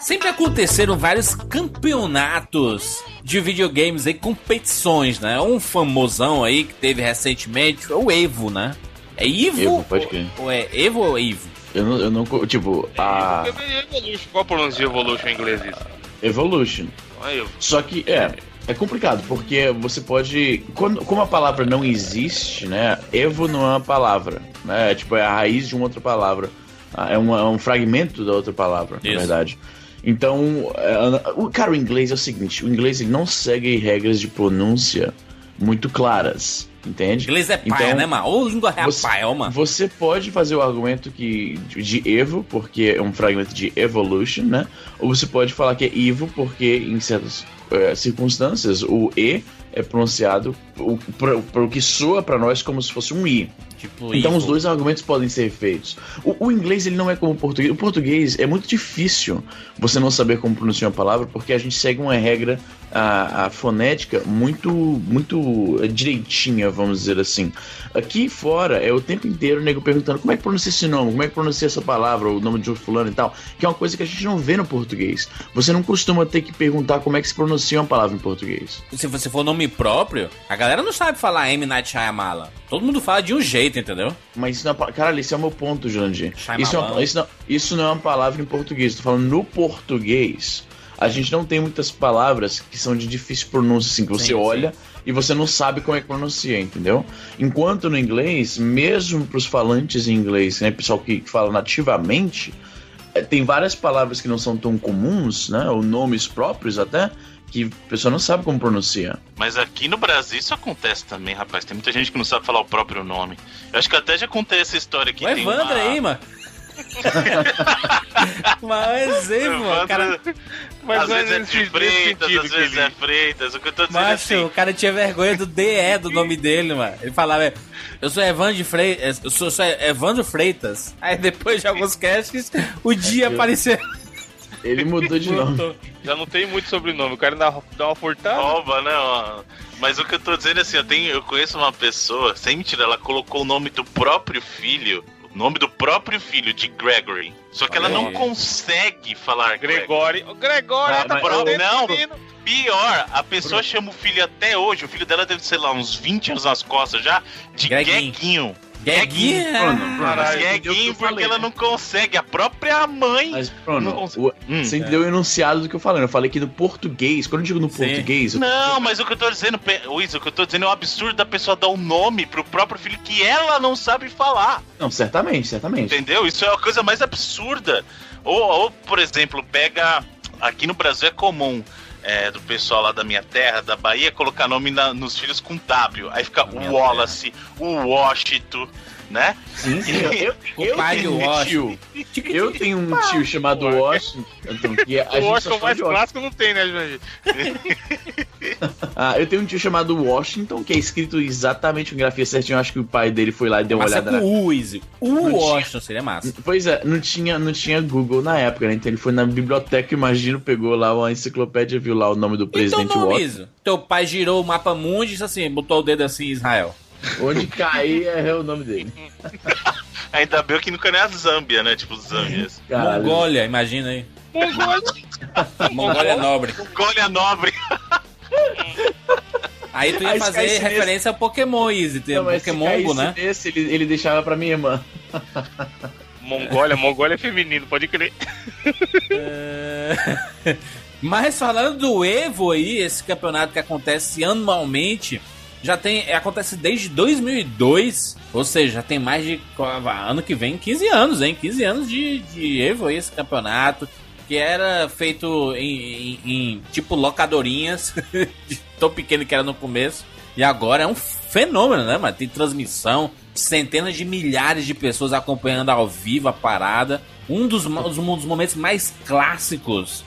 Sempre aconteceram vários campeonatos de videogames aí, competições, né? Um famosão aí que teve recentemente, o Evo, né? É Ivo? Evo, pode crer. Ou é Evo ou Ivo? Eu não, eu não tipo, a Evolution. Qual a pronúncia de Evolution em inglês isso? Evolution. É Evo. Só que é, é complicado, porque você pode. Quando, como a palavra não existe, né? Evo não é uma palavra. Né? É, tipo, é a raiz de uma outra palavra. Ah, É, uma- é um fragmento da outra palavra, na Isso. verdade. Então, é, o, cara, o inglês é o seguinte: o inglês ele não segue regras de pronúncia muito claras, entende? Inglês é paia, Então, né, mano? Ô, língua é você- paia, ó, mano. Você pode fazer o argumento que de Evo, porque é um fragmento de Evolution, né? Ou você pode falar que é Evo, porque em certas eh, circunstâncias o E é pronunciado o, pro, pro que soa pra nós como se fosse um I. Tipo, Então Ivo. os dois argumentos podem ser feitos. O, o inglês ele não é como o português. O português é muito difícil você não saber como pronunciar uma palavra, porque a gente segue uma regra a, a fonética muito muito direitinha, vamos dizer assim. Aqui fora é o tempo inteiro o nego perguntando como é que pronuncia esse nome, como é que pronuncia essa palavra, o nome de um fulano e tal, que é uma coisa que a gente não vê no português. Você não costuma ter que perguntar como é que se pronuncia uma palavra em português. Se você for nome próprio, a galera não sabe falar M. Night Shyamalan. Todo mundo fala de um jeito, entendeu? Mas isso não é, caralho, esse é o meu ponto, Jandir. Isso, é uma- isso, não, isso não é uma palavra em português. Tô falando no português. A gente não tem muitas palavras que são de difícil pronúncia, assim, que você Sim, olha e você não sabe como é que pronuncia, entendeu? Enquanto no inglês, mesmo pros falantes em inglês, né, pessoal que fala nativamente, eh, tem várias palavras que não são tão comuns, né, ou nomes próprios até, que a pessoa não sabe como pronuncia. Mas aqui no Brasil isso acontece também, rapaz. Tem muita gente que não sabe falar o próprio nome. Eu acho que até já contei essa história aqui. o Evandro aí, mano. Mas, hein, mano, o cara... Às vezes é de Freitas, às vezes ele- é Freitas. O que eu tô dizendo é Macho, assim. o cara tinha vergonha do DE do nome dele, mano. Ele falava, eu sou Evandro Freitas, eu sou, sou Evandro Freitas. Aí depois de alguns casts, o dia apareceu. Ele mudou de nome. Já não tem muito sobrenome. O cara dá, dá uma furtada. Rouba, né? ó. Mas o que eu tô dizendo é assim, eu, tenho, eu conheço uma pessoa, sem mentira, ela colocou o nome do próprio filho, nome do próprio filho, de Gregory. Só que ela Olha não consegue falar Gregory. Gregório. Ô, Gregório, Ah, tá falando não. Pior, a pessoa chama o filho até hoje, o filho dela deve, sei lá, uns 20 anos nas costas já, de Greguinho. Gueguinho. Gueguinha. Bruno, Bruno, Caralho, você entendeu o que Gueguinho eu porque falei, ela né? não consegue, a própria mãe. Mas, Bruno, o- Hum. você entendeu o enunciado do que eu falei. Eu falei que no português, quando eu digo no Sim. português, eu- Não, mas o que eu tô dizendo, Luiz, o que eu tô dizendo é o absurdo da pessoa dar um nome pro próprio filho que ela não sabe falar. não, certamente, certamente. Entendeu? Isso é a coisa mais absurda. Ou, ou, por exemplo, pega. Aqui no Brasil é comum é, do pessoal lá da minha terra, da Bahia, colocar nome na- nos filhos com W. Aí fica o Wallace, o Washington, né? Sim, sim. Eu, eu, eu Compadre tenho um Washington. tio. Eu tenho um tio chamado Washington, que a O gente Washington chama mais Washington. clássico não tem, né, Jandir? Ah, eu tenho um tio chamado Washington, que é escrito exatamente com grafia certinho. Eu acho que o pai dele foi lá e deu uma Mas é olhada na. com o Easy. O Não tinha. Washington seria massa. Pois é, não tinha, não tinha Google na época, né? Então ele foi na biblioteca, imagino, pegou lá uma enciclopédia, viu lá o nome do Então presidente não, Washington. Teu pai girou o mapa mundo e disse assim, botou o dedo assim, Israel. Onde cair é o nome dele. Ainda bem que nunca nem a Zâmbia, né? Tipo, Zâmbias. Caralho. Mongólia, imagina aí. Mongólia. Mongólia nobre. Golha Nobre. Aí tu ia Aí fazer caísse nesse- referência a Pokémon, Easy. Tem Não, Pokémon, né? nesse, ele, ele deixava pra minha irmã. Mongólia, Mongólia é feminino, pode crer. É... Mas falando do Evo aí, esse campeonato que acontece anualmente, já tem. é, Acontece desde 2002, ou seja, já tem mais de. Ano que vem, 15 anos, hein? 15 anos de, de Evo esse campeonato. Que era feito em, em- em, tipo locadorinhas, tão pequeno que era no começo. E agora é um fenômeno, né, mano? Tem transmissão, centenas de milhares de pessoas acompanhando ao vivo a parada. Um dos, mo- dos momentos mais clássicos.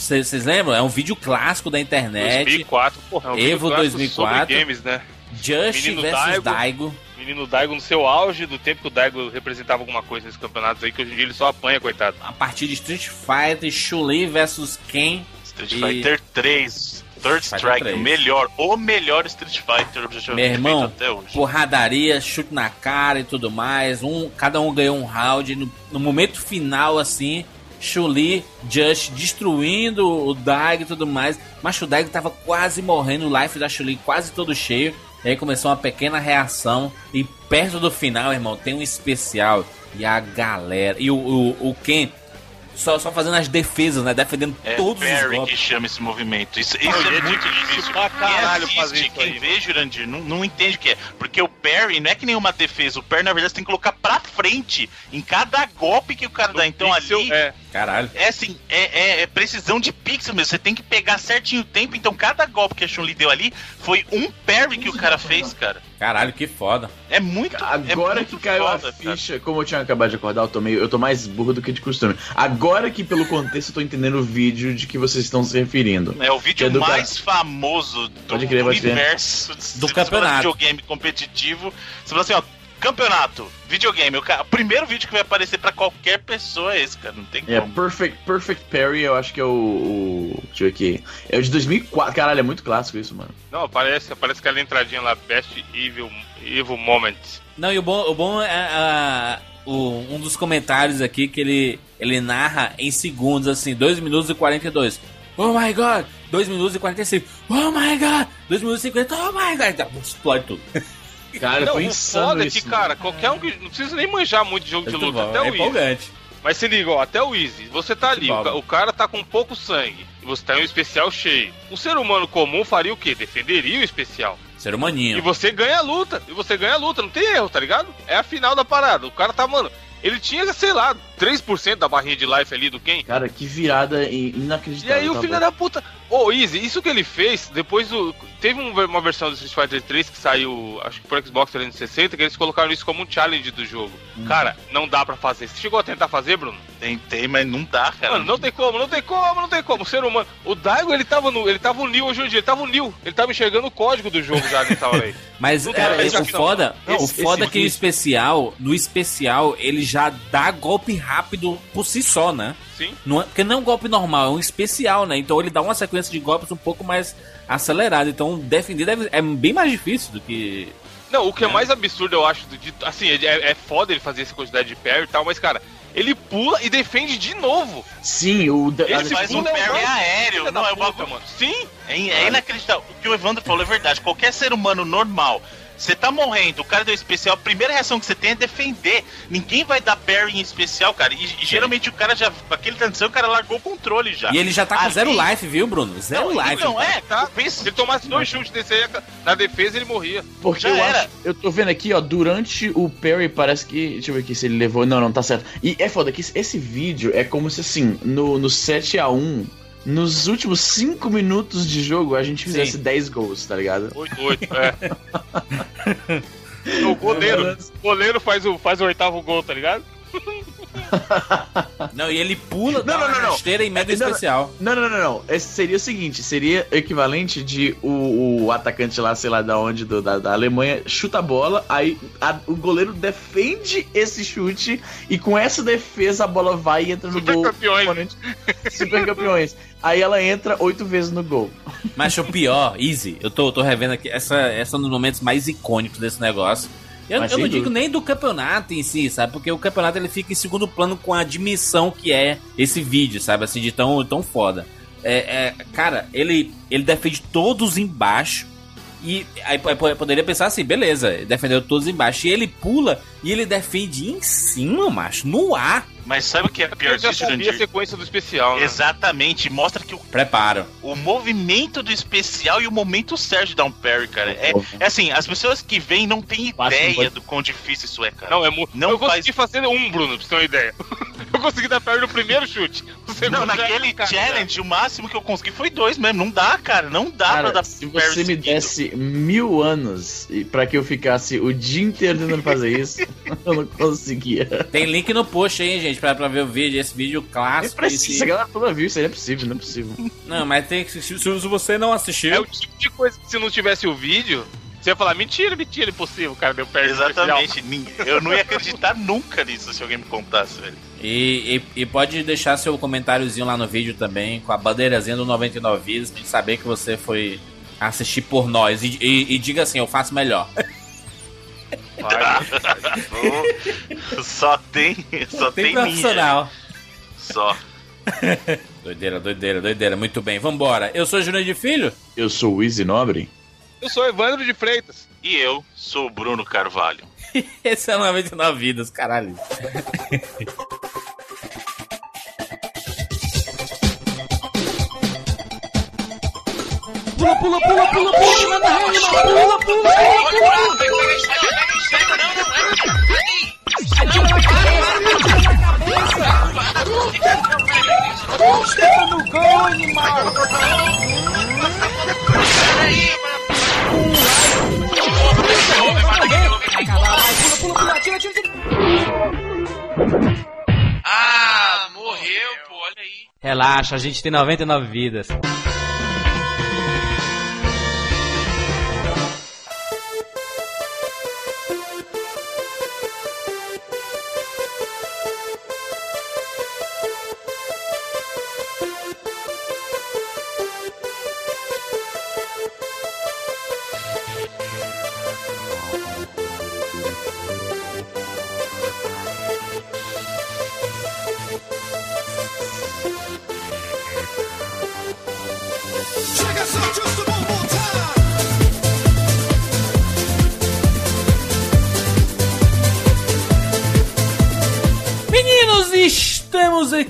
Vocês lembram? É um vídeo clássico da internet. 2004, porra, é um Evo vídeo clássico 2004. sobre games, né? Just Menino versus Daigo. Daigo. Menino Daigo no seu auge, do tempo que o Daigo representava alguma coisa nesses campeonatos aí, que hoje em dia ele só apanha, coitado. A partir de Street Fighter, Chun-Li versus Ken. Street E- Fighter 3. Third Fighter Strike, 3. o melhor, o melhor Street Fighter já Meu irmão, até hoje. porradaria, chute na cara e tudo mais. Um, cada um ganhou um round. No, no momento final, assim, Chuli, Just destruindo o Dag e tudo mais. Mas o Dag tava quase morrendo, o life da Chuli quase todo cheio. E aí começou uma pequena reação. E perto do final, irmão, tem um especial. E a galera. E o, o, o Ken só, só fazendo as defesas, né? Defendendo É todos os Barry golpes. que chama esse movimento. Isso, isso Não, é muito difícil pra caralho quem fazer assiste, isso quem aí, vê, Jurandir, não, não entende o que é. Porque o parry não é que nenhuma defesa. O parry, na verdade, você tem que colocar pra frente em cada golpe que o cara dá. Então Pixel, ali. É. Caralho. É assim, é, é- é precisão de pixel mesmo. Você tem que pegar certinho o tempo. Então, cada golpe que a Chun-Li deu ali foi um parry que o cara fez, cara. Caralho, que foda. É muito. é Agora muito que caiu foda, a cara. ficha, como eu tinha acabado de acordar, eu tô, meio, eu tô mais burro do que de costume. Agora que pelo contexto eu tô entendendo o vídeo de que vocês estão se referindo. É o Que vídeo é do mais famoso do, Pode crer, do universo Do campeonato. de videogame competitivo. Você fala assim, ó, campeonato, videogame. O, ca- o primeiro vídeo que vai aparecer pra qualquer pessoa é esse, cara. Não tem É, como. Perfect, Perfect Parry, eu acho que é o, o. Deixa eu ver aqui. É o de 2004. Caralho, é muito clássico isso, mano. Não, aparece, aparece aquela entradinha lá, Best Evil, Evil Moment. Não, e o bom, o bom é ah, o- um dos comentários aqui que ele, ele narra em segundos, assim, 2 minutos e 42. Oh my god! 2 minutos e 45. Oh my god! 2 minutos e 50. Oh my god! Explode tudo. Cara, não, foi o insano foda é isso. que, cara, qualquer um que. Não precisa nem manjar muito de jogo de Muito luta, bom, até é o Easy. empolgante. Mas se liga, ó, até o Easy. Você tá ali, o, o cara tá com pouco sangue. E você tá em um especial cheio. Um ser humano comum faria o quê? Defenderia o especial. Ser E humaninho. você ganha a luta. E você ganha a luta, não tem erro, tá ligado? É a final da parada. O cara tá, mano. Ele tinha, sei lá, 3% da barrinha de life ali do Ken. Cara, que virada in- E inacreditável. aí o tá filho bom. da puta. Ô, Easy, isso que ele fez, depois do. Teve um- uma versão do Street Fighter 3 que saiu, acho que pro Xbox 360, que eles colocaram isso como um challenge do jogo. Hum. Cara, não dá pra fazer. Você chegou a tentar fazer, Bruno? Tentei, mas não dá, cara. Mano, não tem como, não tem como, não tem como. O ser humano. O Daigo, ele tava no. Ele tava no Neo hoje em dia, ele tava no Neo. Ele tava enxergando o código do jogo já nessa hora aí. Mas Não cara, tem o foda, não. o Esse- foda é esse que o especial, no especial, ele já dá golpe rápido por si só, né? Sim. Não é, porque não é um golpe normal, é um especial, né? Então ele dá uma sequência de golpes um pouco mais acelerada. Então defender deve- é bem mais difícil do que. Não, o que é, É. mais absurdo, eu acho, do- de, assim, é, é foda ele fazer essa quantidade de parry e tal, mas, cara, ele pula e defende de novo. Sim, o. Ele faz um pula é o parry mais aéreo. Não, é um puta, bagulho. Sim, É, é inacreditável. O que o Evandro falou é verdade. Qualquer ser humano normal, você tá morrendo, o cara deu especial, a primeira reação que você tem é defender. Ninguém vai dar parry em especial, cara. E, e geralmente o cara já. Aquele tanto o cara largou o controle já. E ele já tá com Ali- zero life, viu, Bruno? Zero Não, life. Não, é, tá? Se ele tomasse dois chutes desse aí, na defesa ele morria. Porque Já eu era. acho. Eu tô vendo aqui, ó, durante o Perry parece que. Deixa eu ver aqui se ele levou. Não, não, tá certo. E é foda que esse vídeo é como se assim, no, no 7x1, nos últimos 5 minutos de jogo, a gente fizesse Sim. 10 gols, tá ligado? 8-8, é. o goleiro, o goleiro faz o, faz o oitavo gol, tá ligado? Não, e ele pula, Não, não, não, não. rasteira e mega especial. Não, não, não, não. Esse seria o seguinte: seria equivalente de o, o atacante lá, sei lá da onde, do- da, da Alemanha, chuta a bola, aí a- o goleiro defende esse chute e com essa defesa a bola vai e entra no Super gol. campeões. oponente. Super campeões. Aí ela entra oito vezes no gol. Mas o pior, Easy, eu tô, tô revendo aqui, essa, essa é um dos momentos mais icônicos desse negócio. Eu, eu não digo nem do campeonato em si, sabe? Porque o campeonato ele fica em segundo plano com a dimensão que é esse vídeo, sabe? Assim, de tão, tão foda. É, é, cara, ele, ele defende todos embaixo. E aí po- po- poderia pensar assim, beleza, ele defendeu todos embaixo. E ele pula e ele defende em cima, macho, no ar. Mas sabe o que é pior eu já disso, sabia a Jurandir? sequência do especial, né? Exatamente, mostra que o, Preparo. o movimento do especial e o momento certo de dar um parry, cara. É, é assim, as pessoas que vêm não têm ideia pode- do quão difícil isso é, cara. Não, é mu- Não Eu faz- consegui fazer um, Bruno, pra você ter uma ideia. eu consegui dar parry no primeiro chute. Não, naquele cara, challenge, o máximo que eu consegui foi dois mesmo. Não dá, cara. Não dá pra Cara, dar se parry você me seguido. desse mil anos pra que eu ficasse o dia inteiro tentando fazer isso, eu não conseguia. Tem link no post aí, gente, pra, pra ver o vídeo. Esse vídeo Nem clássico. precisa, esse- a galera toda viu, isso aí não é possível, não é possível. Não, mas tem que. Se, se você não assistiu. É o tipo de coisa que se não tivesse o vídeo, Você ia falar, mentira, mentira, impossível, cara, deu perto. Exatamente. Eu não ia acreditar nunca nisso se alguém me contasse, velho. E, e, e pode deixar seu comentáriozinho lá no vídeo também, com a bandeirazinha do 99 Vidas, pra gente saber que você foi assistir por nós. E, e- e diga assim, eu faço melhor. Só tem. Só Tem tem, ninja. profissional. Só. Doideira, doideira, doideira. Muito bem, vambora. Eu sou Júnior de Filho. Eu sou o Easy Nobre. Eu sou Evandro de Freitas. E eu sou o Bruno Carvalho. Esse é o 99 Vidas, caralho. Ah, morreu, pô, olha aí. Relaxa, a gente tem 99 vidas.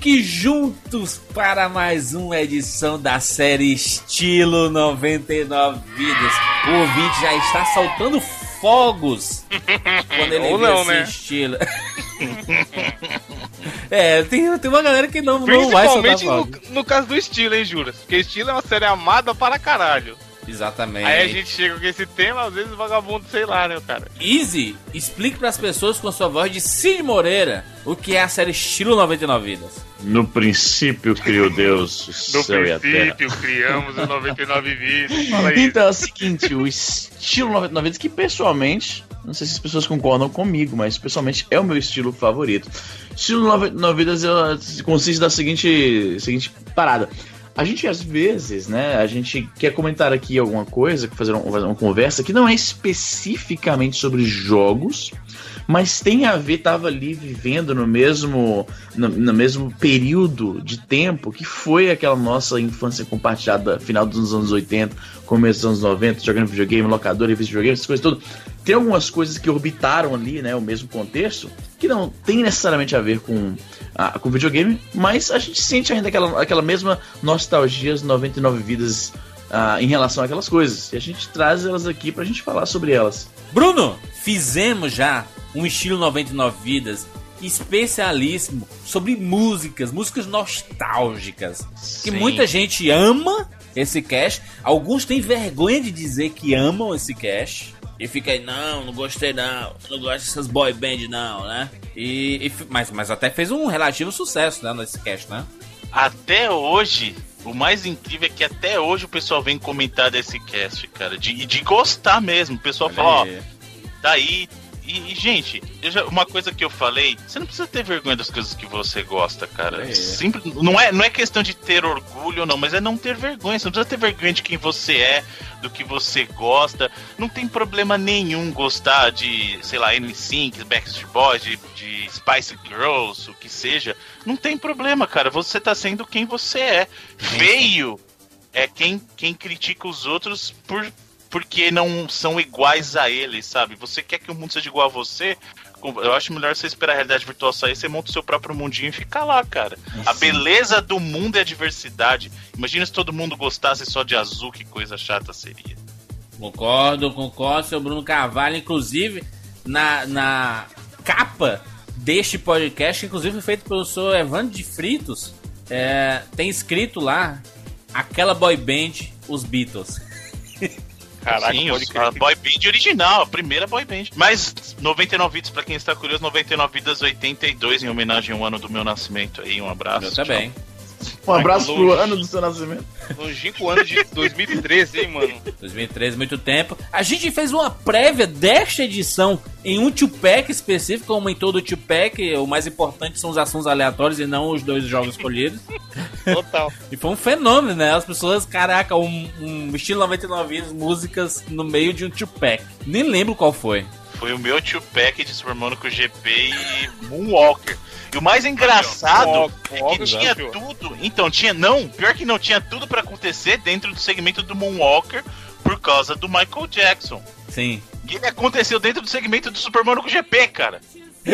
Aqui juntos para mais uma edição da série Estilo 99 Vidas. O ouvinte já está soltando fogos quando ele Ou vê não, esse né? estilo. é, tem, tem uma galera que não, não vai soltar Principalmente fogos. no, no caso do estilo, hein, Juras? Porque estilo é uma série amada para caralho. Exatamente. Aí a gente chega com esse tema, às vezes o vagabundo, sei lá, né, cara? Easy, explique para as pessoas com sua voz de Cid Moreira o que é a série Estilo 99 Vidas. No princípio criou Deus o No céu e a terra. princípio, criamos os 99 vídeos. Fala aí. Então é o seguinte, o estilo 99 vidas que pessoalmente, não sei se as pessoas concordam comigo, mas pessoalmente é o meu estilo favorito. Estilo 99 vidas ela consiste da seguinte, seguinte parada. A gente às vezes, né, a gente quer comentar aqui alguma coisa, fazer uma, uma conversa que não é especificamente sobre jogos, mas tem a ver, tava ali vivendo no mesmo, no, no mesmo período de tempo que foi aquela nossa infância compartilhada, final dos anos 80, começo dos anos 90, jogando videogame, locador, de videogame, essas coisas todas. Tem algumas coisas que orbitaram ali, né, o mesmo contexto, que não tem necessariamente a ver com, a, com videogame, mas a gente sente ainda aquela, aquela mesma nostalgia, as 99 vidas ah, em relação àquelas coisas. E a gente traz elas aqui pra gente falar sobre elas. Bruno, fizemos já um estilo 99 vidas especialíssimo sobre músicas, músicas nostálgicas, que Sim. muita gente ama esse cast, alguns têm vergonha de dizer que amam esse cast. E fica aí, não, não gostei não, não gosto dessas boy band não, né? E, e mas, mas até fez um relativo sucesso, né, nesse cast, né? Até hoje, o mais incrível é que até hoje o pessoal vem comentar desse cast, cara. De, e de gostar mesmo. O pessoal fala, ó, Olha aí. daí. E, e, gente, eu já- uma coisa que eu falei, você não precisa ter vergonha das coisas que você gosta, cara. É. Simples, não, é, não é questão de ter orgulho ou não, mas é não ter vergonha. Você não precisa ter vergonha de quem você é, do que você gosta. Não tem problema nenhum gostar de, sei lá, N5, Backstreet Boys, de, de Spice Girls, o que seja. Não tem problema, cara. Você tá sendo quem você é. Feio é quem, quem critica os outros por porque não são iguais a eles, sabe? Você quer que o mundo seja igual a você? Eu acho melhor você esperar a realidade virtual sair, você monta o seu próprio mundinho e fica lá, cara. A beleza do mundo é a diversidade. Imagina se todo mundo gostasse só de azul, que coisa chata seria. Concordo, concordo, seu Bruno Carvalho. Inclusive, na, na capa deste podcast, inclusive foi feito pelo senhor Evandro de Fritos, é, tem escrito lá aquela boy band, os Beatles. Caraca, Sim, pode crer. a boy band original, a primeira boy band. Mas 99 vidas, pra quem está curioso, 99 vidas 82, em homenagem ao ano do meu nascimento aí. Um abraço. Eu também. Um abraço pro ano do seu nascimento. Longínquo ano de 2013, hein, mano? 2013, muito tempo. A gente fez uma prévia desta edição em um two-pack específico, como em todo two-pack. O mais importante são os assuntos aleatórios e não os dois jogos escolhidos. Total. E foi um fenômeno, né? As pessoas, caraca, um, um estilo 99 vidas, músicas no meio de um two-pack. Nem lembro qual foi. Foi o meu tio Pack de Super Monaco GP e Moonwalker. E o mais engraçado Moonwalk- é que tinha tudo. Então, tinha. Não, pior que não, tinha tudo pra acontecer dentro do segmento do Moonwalker por causa do Michael Jackson. Sim. E ele aconteceu dentro do segmento do Super Monaco GP, cara.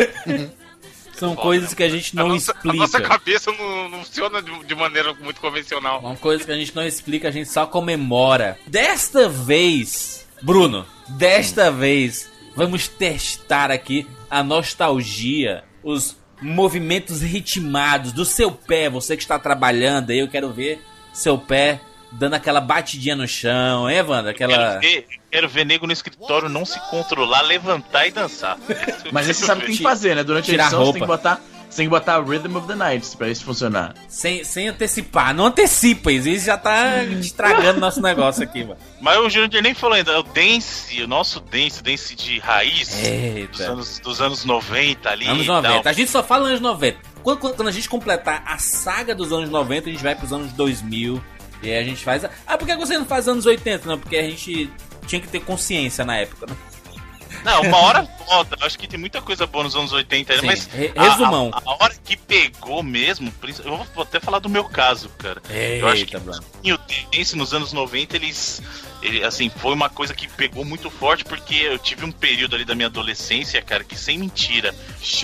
São Foda, coisas que a gente a, não nossa, a explica. nossa cabeça não, não funciona de, de maneira muito convencional. Uma coisa que a gente não explica, a gente só comemora. Desta vez, Bruno, desta vez, vamos testar aqui a nostalgia, os movimentos ritmados do seu pé. Você que está trabalhando aí, eu quero ver seu pé dando aquela batidinha no chão, hein, Evandro? Aquela. Quero ver, quero ver nego no escritório não se controlar, levantar e dançar. Mas aí você sabe o que tem que fazer, né? Durante a Tirar edição você tem que roupa. botar. Você tem que botar Rhythm of the Night pra isso funcionar. Sem, sem antecipar. Não antecipa, isso já tá estragando nosso negócio aqui, mano. Mas o Júnior nem falou ainda, o dance, o nosso dance, dance de raiz dos anos, dos anos 90 ali. Anos e tal. 90. A gente só fala anos 90. Quando, quando- quando a gente completar a saga dos anos 90, a gente vai pros anos 2000. E aí a gente faz. a- Ah, por que você não faz anos 80? Não, porque a gente tinha que ter consciência na época, né? Não, uma hora volta. Acho que tem muita coisa boa nos anos 80 ainda, mas. re- a- resumão. A, a hora que pegou mesmo, eu vou até falar do meu caso, cara. eu acho que Eita, Bruno. E o dance nos anos 90, eles. Ele, assim, foi uma coisa que pegou muito forte, porque eu tive um período ali da minha adolescência, cara, que sem mentira.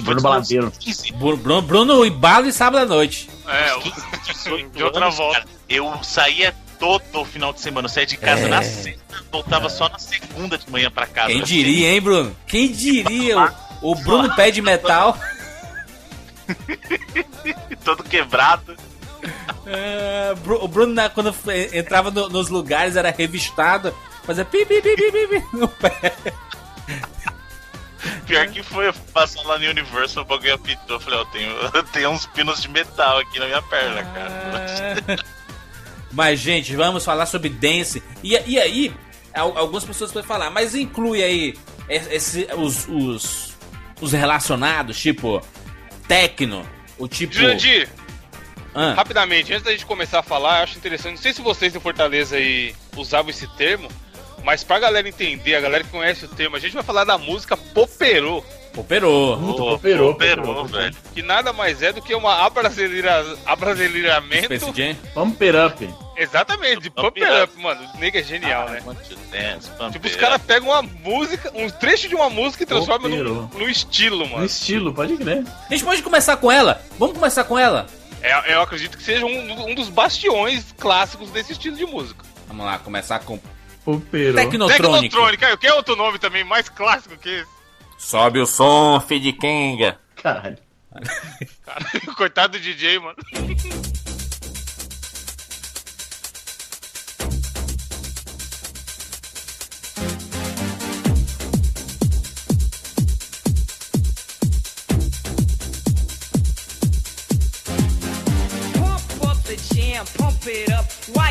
Bruno Baladeiro. 15, Bru- Bruno, Bruno e Balo e sábado à noite. É, o- 15, 18 de outra volta. cara, eu saía todo final de semana. Eu saía de casa É. na sexta, voltava só na segunda de manhã pra casa. Quem diria, hein, Bruno? Quem diria? O, o Bruno pé de metal. Todo quebrado. É, o Bruno, na- quando entrava no- nos lugares, era revistado. Fazia pi, pi, pi, pi, pi, no pé. Pior que foi, eu passar lá no Universal, o bagulho apitou. Eu falei, ó, eu tenho, eu tenho uns pinos de metal aqui na minha perna, cara. Mas, gente, vamos falar sobre dance. E, e aí, al- algumas pessoas podem falar, mas inclui aí es- esse- os, os, os relacionados, tipo techno, o tipo. Jurandir, Ah, rapidamente, antes da gente começar a falar, eu acho interessante, não sei se vocês em Fortaleza aí usavam esse termo, mas pra galera entender, a galera que conhece o termo, a gente vai falar da música Poperô, operou. Puta, cooperou, cooperou. velho. que nada mais é do que uma abrasileira, abrasileiramento. Space Jam. Pump it up. Exatamente, de Pump Pump it Up, mano. O é genial, né? Want to dance, Tipo, os caras pegam uma música, um trecho de uma música e transformam num, Operou. num estilo, No mano. estilo, pode crer. A gente pode começar com ela? Vamos começar com ela? É, eu acredito que seja um, um dos bastiões clássicos desse estilo de música. Vamos lá, começar com Cooperou. Tecnotronic. Tecnotrônica, aí, quer outro nome também mais clássico que esse? Sobe o som, de Kenga. Caralho. Cara, coitado do DJ, mano.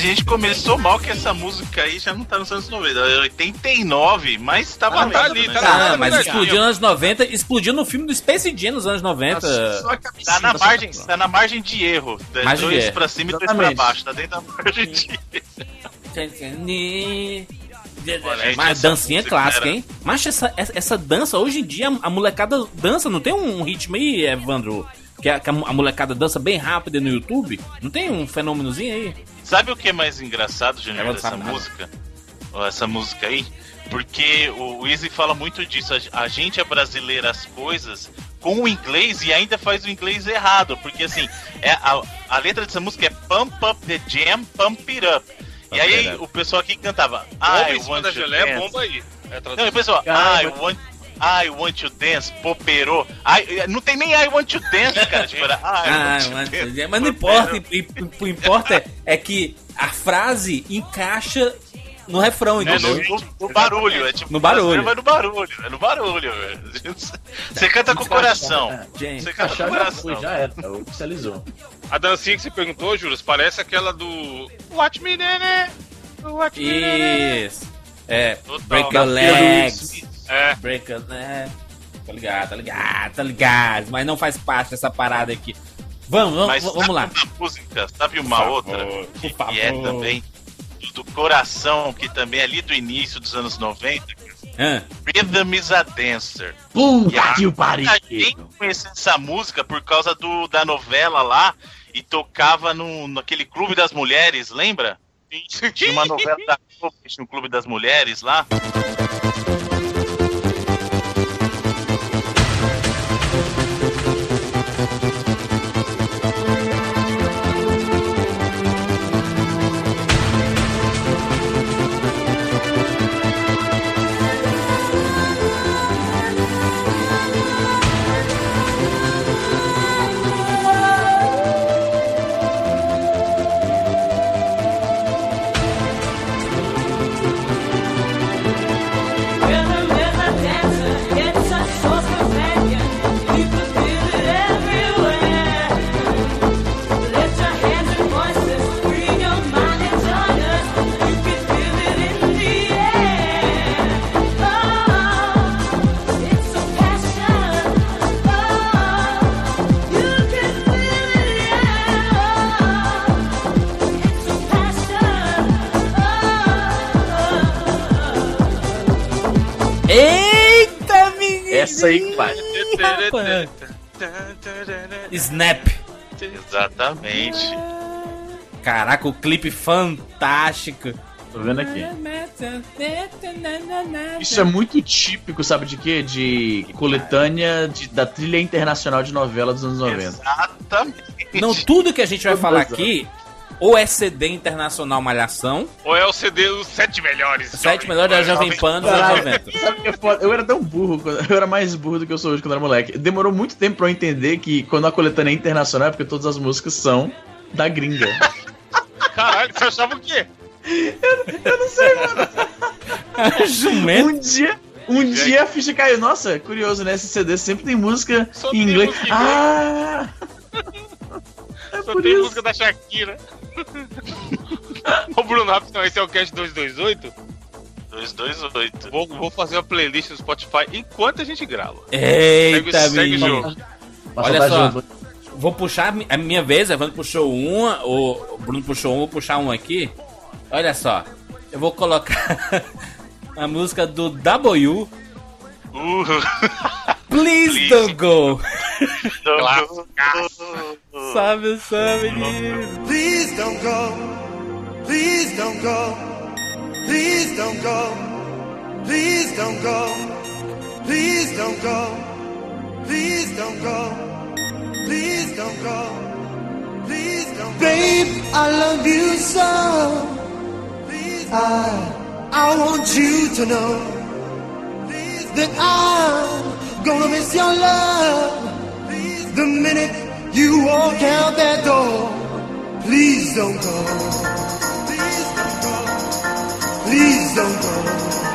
gente começou mal que essa música aí já não tá nos anos 90. É 89, mas tá Ah, tá ali, né? tá Ah, na- mas explodiu nos anos 90, explodiu no filme do Space Jam nos anos 90. Só a cabecinha, Tá na margem, tá na margem de erro. De dois erro. pra cima e dois pra Exatamente. baixo. Tá dentro da margem de Olha, Mas dancinha música clássica, era- hein? Mas essa, essa, essa dança, hoje em dia, a molecada dança, não tem um ritmo aí, Evandro? Que a, que a molecada dança bem rápido no YouTube? Não tem um fenômenozinho aí? Sabe o que é mais engraçado, não dessa nada. música? Essa música aí? Porque o Easy fala muito disso. A, gente abrasileira as coisas com o inglês e ainda faz o inglês errado, porque assim, é a, a letra dessa música é Pump Up the Jam, Pump It Up. E aí it up. o pessoal aqui cantava Bomba em cima want da to geleia, bomba aí. É Não, e o tradução. pessoal, I want, I want to dance, poperou. I, não tem nem I want to dance, cara. Tipo, era, I Ah, want to mas, dance, mas não importa, o importa é, é que a frase encaixa no refrão, É entendeu? no, no- no barulho, é tipo. No barulho. No barulho, é no barulho, velho. Você canta com o coração. Gente, Você canta com o coração. já era, oficializou. A dancinha que você perguntou, Juros, parece aquela do. Watch me, nene! Watch me, nene! Isso. É, Total. break your do legs. É. Break your legs. Tá ligado, tá ligado, tá ligado. Mas não faz parte dessa parada aqui. Vamos, vamos, Mas vamos lá. uma música, sabe uma favor, outra? Que favor. é também do coração, que também é ali do início dos anos 90. Hã? Rhythm is a Dancer. Puta a- que o pariu! Gente conhecia essa música por causa do, da novela lá e tocava no, naquele Clube das Mulheres, lembra? Tinha uma novela da Globo que tinha o Clube das Mulheres lá. Essa aí que vai. Snap. Exatamente. Caraca, o clipe fantástico. Tô vendo aqui. Isso é muito típico, sabe de quê? De coletânea de- da trilha internacional de novela dos anos 90. Exatamente. Não, tudo que a gente vai falar aqui, ou é CD Internacional Malhação, Ou é o CD os sete melhores? sete melhores da Jovem Pan dos anos Caralho. 90. Sabe que é foda? Eu era tão burro, eu era mais burro do que eu sou hoje quando era moleque. Demorou muito tempo pra eu entender que quando a coletânea é internacional é porque todas as músicas são da gringa. Caralho, você achava o quê? Jumento. um dia, um dia a ficha caiu. Nossa, curioso, né? Esse CD sempre tem música Só em inglês. música. Ah! É Só por tem isso. música da Shakira. Ô Bruno, rapidão, esse é o Cast 228. 228. Vou, vou fazer uma playlist no Spotify enquanto a gente grava. Segue- Eita, segue menino. jogo. Uma Olha só. ouvir. Vou puxar a mi- a minha vez, a Evandro puxou uma, o Bruno puxou um, vou puxar um aqui. Olha só, eu vou colocar a música do W, Uh, Please, Please. Don't Go. Clássico. Sabe, sabe, menino. Please don't go. Please don't go. Please don't go. Please don't go. Please don't go. Please don't go. Please don't go. Please don't go. Babe, I love you so. Please I I want you to know Please, that I'm gonna miss your love. The minute you walk out that door, please don't go. Please don't go. Please don't go.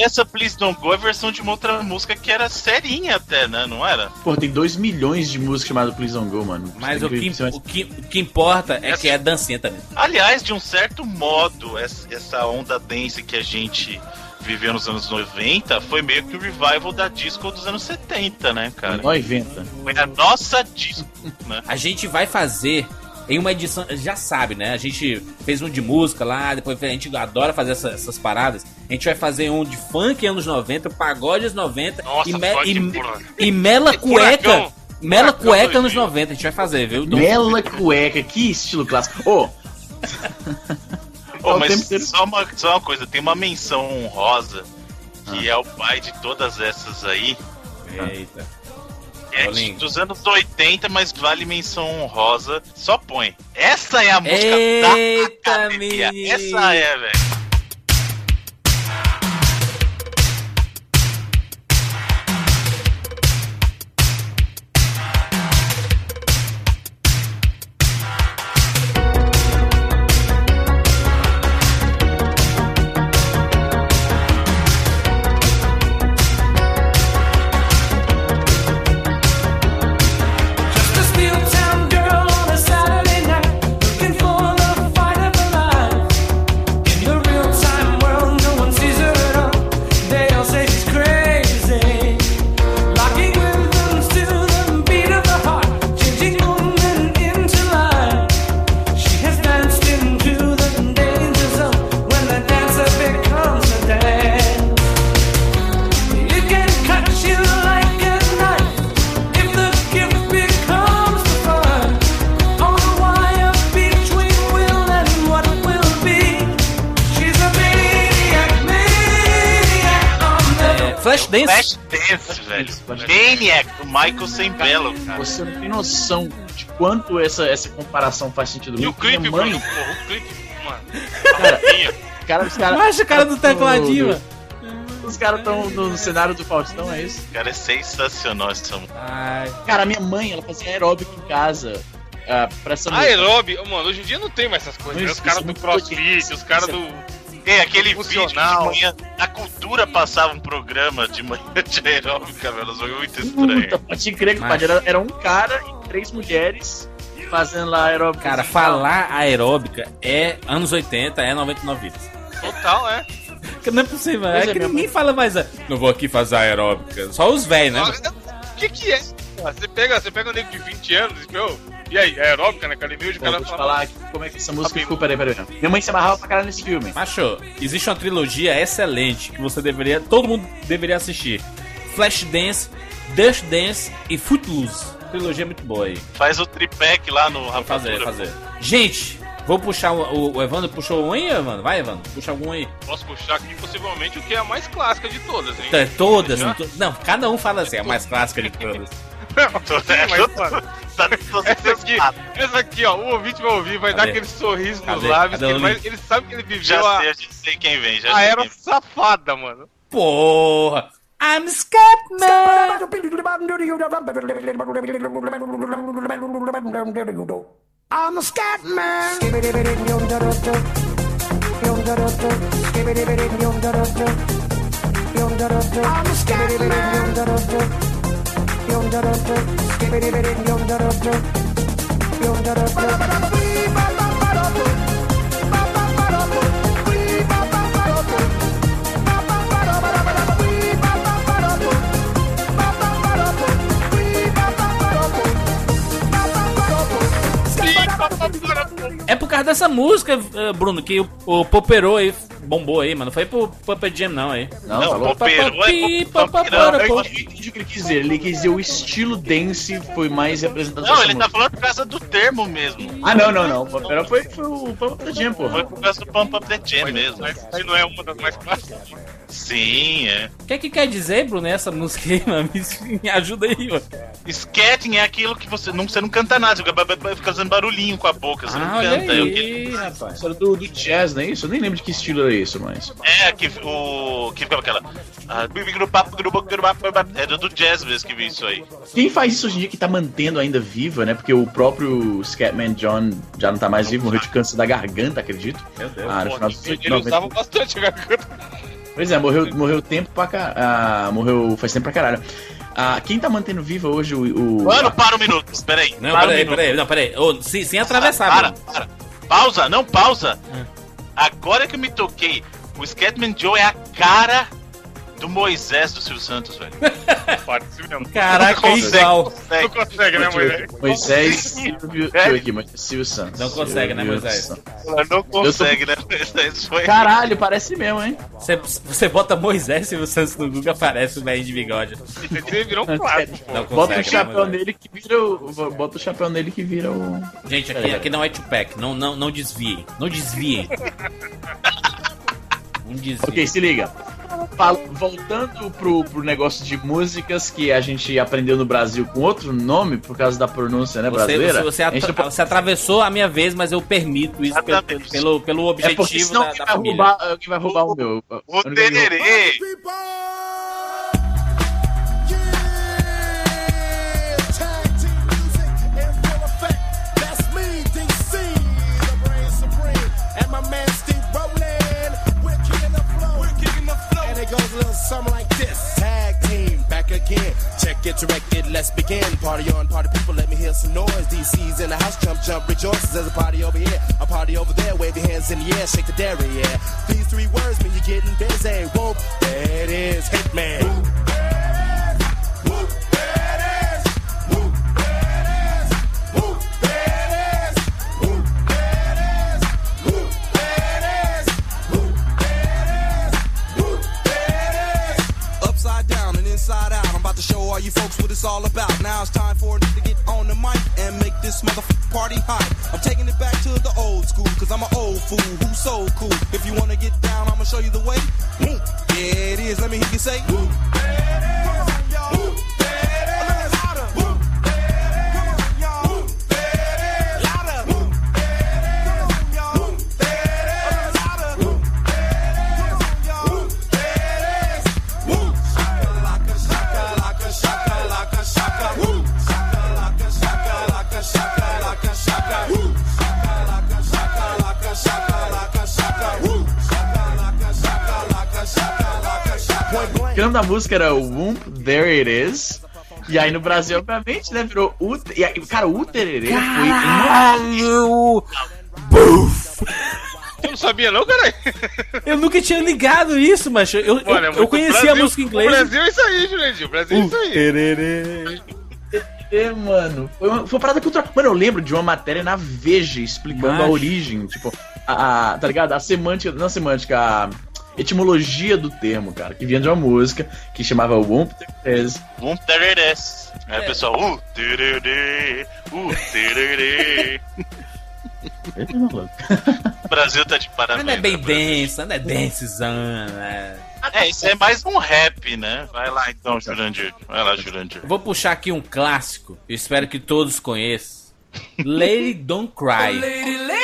E essa Please Don't Go é a versão de uma outra música que era serinha até, né? Não era? Pô, tem 2 milhões de músicas chamadas Please Don't Go, mano. Mas o que, mais- o, que, o que importa é que é dancinha também. Aliás, de um certo modo, essa essa onda dance que a gente viveu nos anos 90 foi meio que o revival da disco dos anos 70, né, cara? 90. Foi a nossa disco, né? A gente vai fazer em uma edição, já sabe, né? A gente fez um de música lá, depois a gente adora fazer essa- essas paradas. A gente vai fazer um de funk anos 90, pagode anos 90 Nossa, e, me- e- porra. e mela cueca. Furacão. Mela Furacão cueca anos 2000. 90, a gente vai fazer, viu? Dom? Bela cueca, que estilo clássico. Ô, Ô, o mas só uma, só uma coisa, tem uma menção honrosa que é o pai de todas essas aí. Eita. É dos anos 80, mas vale menção honrosa. Só põe. Essa é a música Eita, da academia. Essa é, velho. Michael Sembello, cara. você não tem noção de quanto essa, essa comparação faz sentido. E o clipe, Bruno? mãe, Porra, o clipe, mano. Cara, cara, os caras. Baixa a cara do tecladinho, mano. Os caras estão no cenário do Faustão, é isso? Cara, é sensacional essa música. Cara, minha mãe, ela fazia aeróbico em casa ah, pra essa. Aerobi, mano, hoje em dia não tem mais essas coisas. Né? Os caras é do muito crossfit, os caras é- do. Tem aquele vídeo de manhã, a cultura passava um programa de manhã de aeróbica, velho. Foi muito estranho. Puta, pode crer que Mas-. Era, era um cara e três mulheres fazendo lá aeróbico. cara, falar aeróbica é anos 80, é 99 vidas. Total, é. Não é possível, Pois é, é, que ninguém mãe. fala mais. ah, Não vou aqui fazer aeróbica. Só os velhos, né? O que que é? Você pega, você pega um nego de 20 anos e meu, e aí, é aeróbica na academia, hoje o Pô, cara vou te fala. falar aqui como é que essa música ficou. Peraí, peraí. Minha mãe se amarrava pra caralho nesse filme. Macho, existe uma trilogia excelente que você deveria. Todo mundo deveria assistir. Flashdance, Dust Dance e Footloose. Trilogia muito boa aí. Faz o tripack lá no Vou fazer, Rapadura. fazer. Gente, vou puxar o, o, Evandro puxou um aí, Evandro? Vai, Evandro, puxa algum aí. Posso puxar aqui possivelmente o que é a mais clássica de todas, hein? Tá, Todas, não, to- não, cada um fala assim, é a mais clássica de todas. É, Mas, essa aqui, essa aqui, ó, o ouvinte vai ouvir, vai dar Cadê? aquele sorriso nos lábios, ele, vai- ele sabe que ele viveu Já a, sei, já sei quem vem. Já a era vem. safada, mano. Porra! I'm Scatman! I'm a scat man. I'm a scat man. É por causa dessa música, eh, Bruno, que o, o Popero aí bombou aí, mano. Não foi pro Puppet Jam não aí. Não, Não, falou. Popero é papapara, Eu pô. entendi o que ele quis dizer. Ele quis dizer o estilo dance foi mais representado Não, dessa ele tá falando por causa do termo mesmo. Ah, não, não, não. O Papel foi, foi o Pump the Jam, Foi porra. por causa do Pump Up the Jam mesmo. Mas aí não é uma das mais clássicas. Sim, é. O que é que quer dizer, Bruno, essa música aí, mano? Me, ajuda aí, mano. Sketching é aquilo que você não, você não canta nada, você fica fazendo barulhinho com a boca, você Ah, não olha canta. É, o que- aí, rapaz. Era do, do jazz, não é isso? Eu nem lembro de que estilo era isso, mas. é que o. que ficava aquela. ah, É do, do jazz mesmo que vi isso aí. Quem faz isso hoje em dia que tá mantendo ainda viva, né? Porque o próprio Scatman John já não tá mais vivo, morreu de câncer da garganta, acredito. Meu Deus. Ah, no Pô, final dos ele, anos ele 90. usava bastante a garganta. Pois é, morreu, morreu tempo pra caralho. Ah, morreu faz tempo pra caralho. Ah, quem tá mantendo vivo hoje o. o Mano, para um minuto, peraí. Não, para um peraí, peraí, não, peraí. Ô, sem, sem atravessar, Para, Bruno. para. Pausa, não, pausa. Agora que eu me toquei, O Scatman Joe é a cara do Moisés do Silvio Santos, velho. Parece mesmo. Caraca, é Consegue, igual. consegue. Não consegue, né, mulher? Moisés Silvio. Ver aqui, mas Silvio Santos. Não consegue, né, Moisés? Não consegue, né? Moisés foi. Caralho, parece mesmo, hein? Você, você bota Moisés Silvio Santos no Google, aparece o velho de bigode. Ele virou um clássico. Bota o né, chapéu Moisés? nele que vira o. Bota o chapéu nele que vira o. Gente, aqui, aqui não é Tupac, não, não, não desviem. Não desviem. Desviem. Ok, se liga. Fal- Voltando pro, pro negócio de músicas que a gente aprendeu no Brasil com outro nome, por causa da pronúncia né, Você, brasileira. você, gente atra- você atravessou a minha vez, mas eu permito isso pelo, pelo, pelo É porque objetivo senão da, da vai, família. roubar, alguém vai roubar o meu. O A única que- tererê. Something like this. Tag team back again. Check it, directed, let's begin. Party on, party people, let me hear some noise. DC's in the house, jump, jump, rejoices. There's a party over here, a party over there. Wave your hands in the air, shake the dairy, yeah. These three words mean you're getting busy. Whoop, it is, Hitman. Upside it's all about. Now it's time for it to get on the mic and make this motherfucking party hot. I'm taking it back to the old school, cause I'm an old fool who's so cool. Música era Whoop, There It Is. E aí no Brasil, obviamente, né? Virou o. E aí, cara, o tererê foi. Caralho! Tu não sabia não, cara? Eu nunca tinha ligado isso, mas eu, eu, é eu conhecia Brasil. a música em inglês. O Brasil é isso aí, Jurandir. O Brasil é isso aí. Tererê. É, mano. Foi uma, foi uma parada cultural. Mano, eu lembro de uma matéria na Veja explicando Macho. a origem, tipo, a, a- Tá ligado? A semântica. Não a semântica, a etimologia do termo, cara. Que vinha de uma música que chamava It Is. Um tererés. Aí o pessoal, uh, tererê, uh, tererê. É. O Brasil tá de parabéns. não é bem né, densa, não é dancezão, né? É, isso é mais um rap, né? Vai lá então, Jurandir. Vai lá, Jurandir. Vou puxar aqui um clássico, eu espero que todos conheçam. Lady Don't Cry. Lady, lady,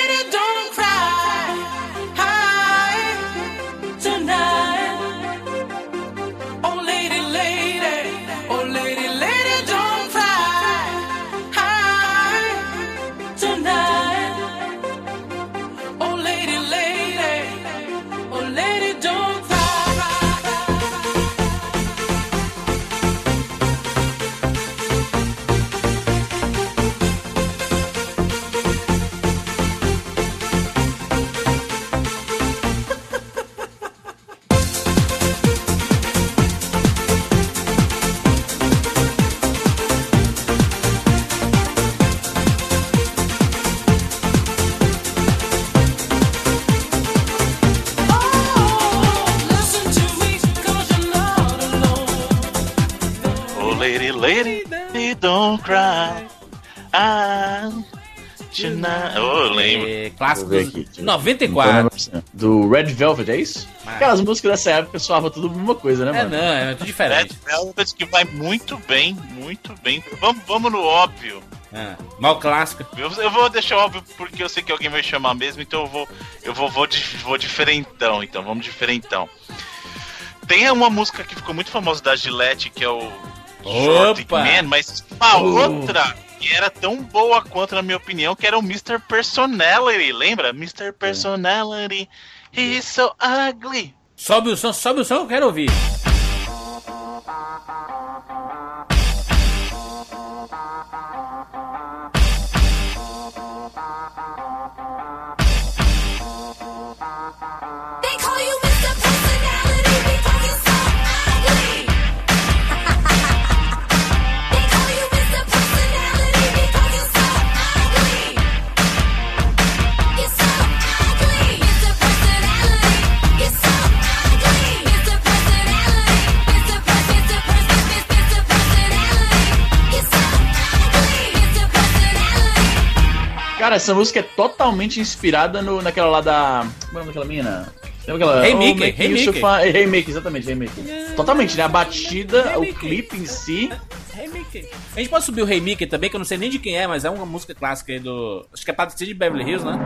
don't cry. Ah, tonight. Oh, eu lembro. É, clássico aqui, deixa eu ver. 94. Do Red Velvet, é isso? Aquelas músicas dessa época soava tudo a mesma coisa, né, É, mano? não, é muito Red diferente. Velvet que vai muito bem, muito bem. Vamos, vamos no óbvio. Ah, mal clássico. Eu, eu vou deixar óbvio porque eu sei que alguém vai chamar mesmo, então eu vou, eu vou, vou, vou diferentão, então vamos diferentão. Tem uma música que ficou muito famosa da Gillette, que é o Short Opa! Man, mas uma Oh. outra que era tão boa quanto, na minha opinião, que era o Mr. Personality, lembra? Mr. Personality, he's so ugly. Sobe o som, sobe o som, eu quero ouvir. Cara, essa música é totalmente inspirada no, naquela lá da. Como é o nome daquela mina? Lembra aquela. Hey Oh, Mickey, Hey Mickey. Fine- Hey Mickey, exatamente, Hey Mickey. Totalmente, né? A batida, Hey o Mickey. clipe em si. Hey Mickey. A gente pode subir o Hey Mickey também, que eu não sei nem de quem é, mas é uma música clássica aí do. Acho que é Patricia de Beverly Hills, né?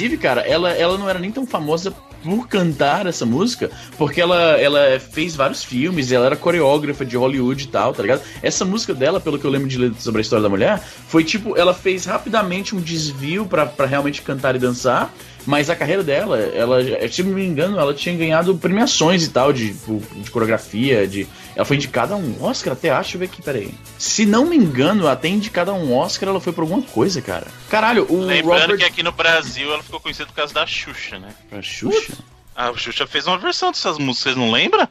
Inclusive, cara, ela, ela não era nem tão famosa por cantar essa música, porque ela, ela fez vários filmes, ela era coreógrafa de Hollywood e tal, tá ligado? Essa música dela, pelo que eu lembro de ler sobre a história da mulher, foi tipo, ela fez rapidamente um desvio pra realmente cantar e dançar, mas a carreira dela, ela, se não me engano, ela tinha ganhado premiações e tal, de, de coreografia, de. Ela foi indicada a um Oscar, até acho, deixa eu ver aqui, peraí. Se não me engano, até indicada a um Oscar, ela foi por alguma coisa, cara. Caralho, o Lembrando Robert... que aqui no Brasil ela ficou conhecida por causa da Xuxa, né? A Xuxa? A Xuxa fez uma versão dessas músicas, vocês não lembram?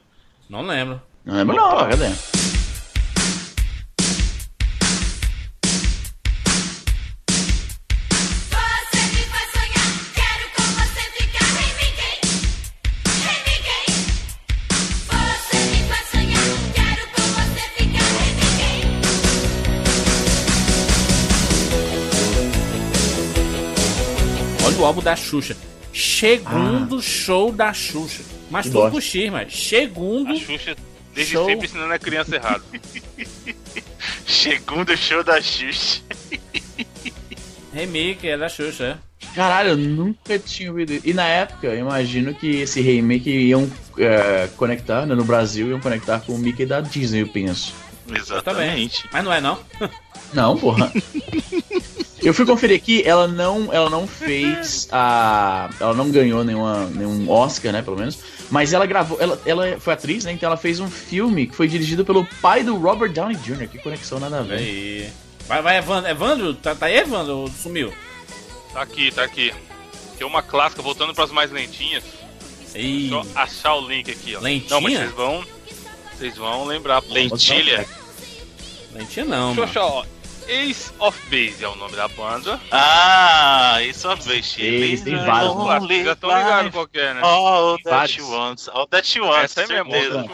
Não lembro. Não lembro não, cadê? Álbum da Xuxa. Segundo show da Xuxa. Mas Que tudo com X, mas segundo. A Xuxa, desde Show. sempre, ensinando a criança errado. Segundo show da Xuxa. Remake é da Xuxa, é. Caralho, eu nunca tinha ouvido isso. E na época, eu imagino que esse remake iam é, conectar, né, no Brasil, iam conectar com o Mickey da Disney, eu penso. Exatamente. Mas não é não. Não, porra. Eu fui conferir aqui, ela não, ela não fez a. Ela não ganhou nenhuma, nenhum Oscar, né, pelo menos. Mas ela gravou. Ela, ela foi atriz, né? Então ela fez um filme que foi dirigido pelo pai do Robert Downey Jr. Que conexão nada a ver. Aí. Vai, vai, Evandro. Evandro, tá, tá aí, Evandro? Ou Sumiu. Tá aqui, tá aqui. Tem uma clássica, voltando pras mais lentinhas. Ih, Só achar o link aqui, ó. Lentinha? Não, mas vocês vão. Vocês vão lembrar. Lentilha? lentinha não, Deixa eu achar, ó. Ace of Base é o nome da banda. Ah, isso é beijo. Eles têm vários. Já estão ligados qual que é, né? All that Vários. you want. All that you want. Essa aí mesmo,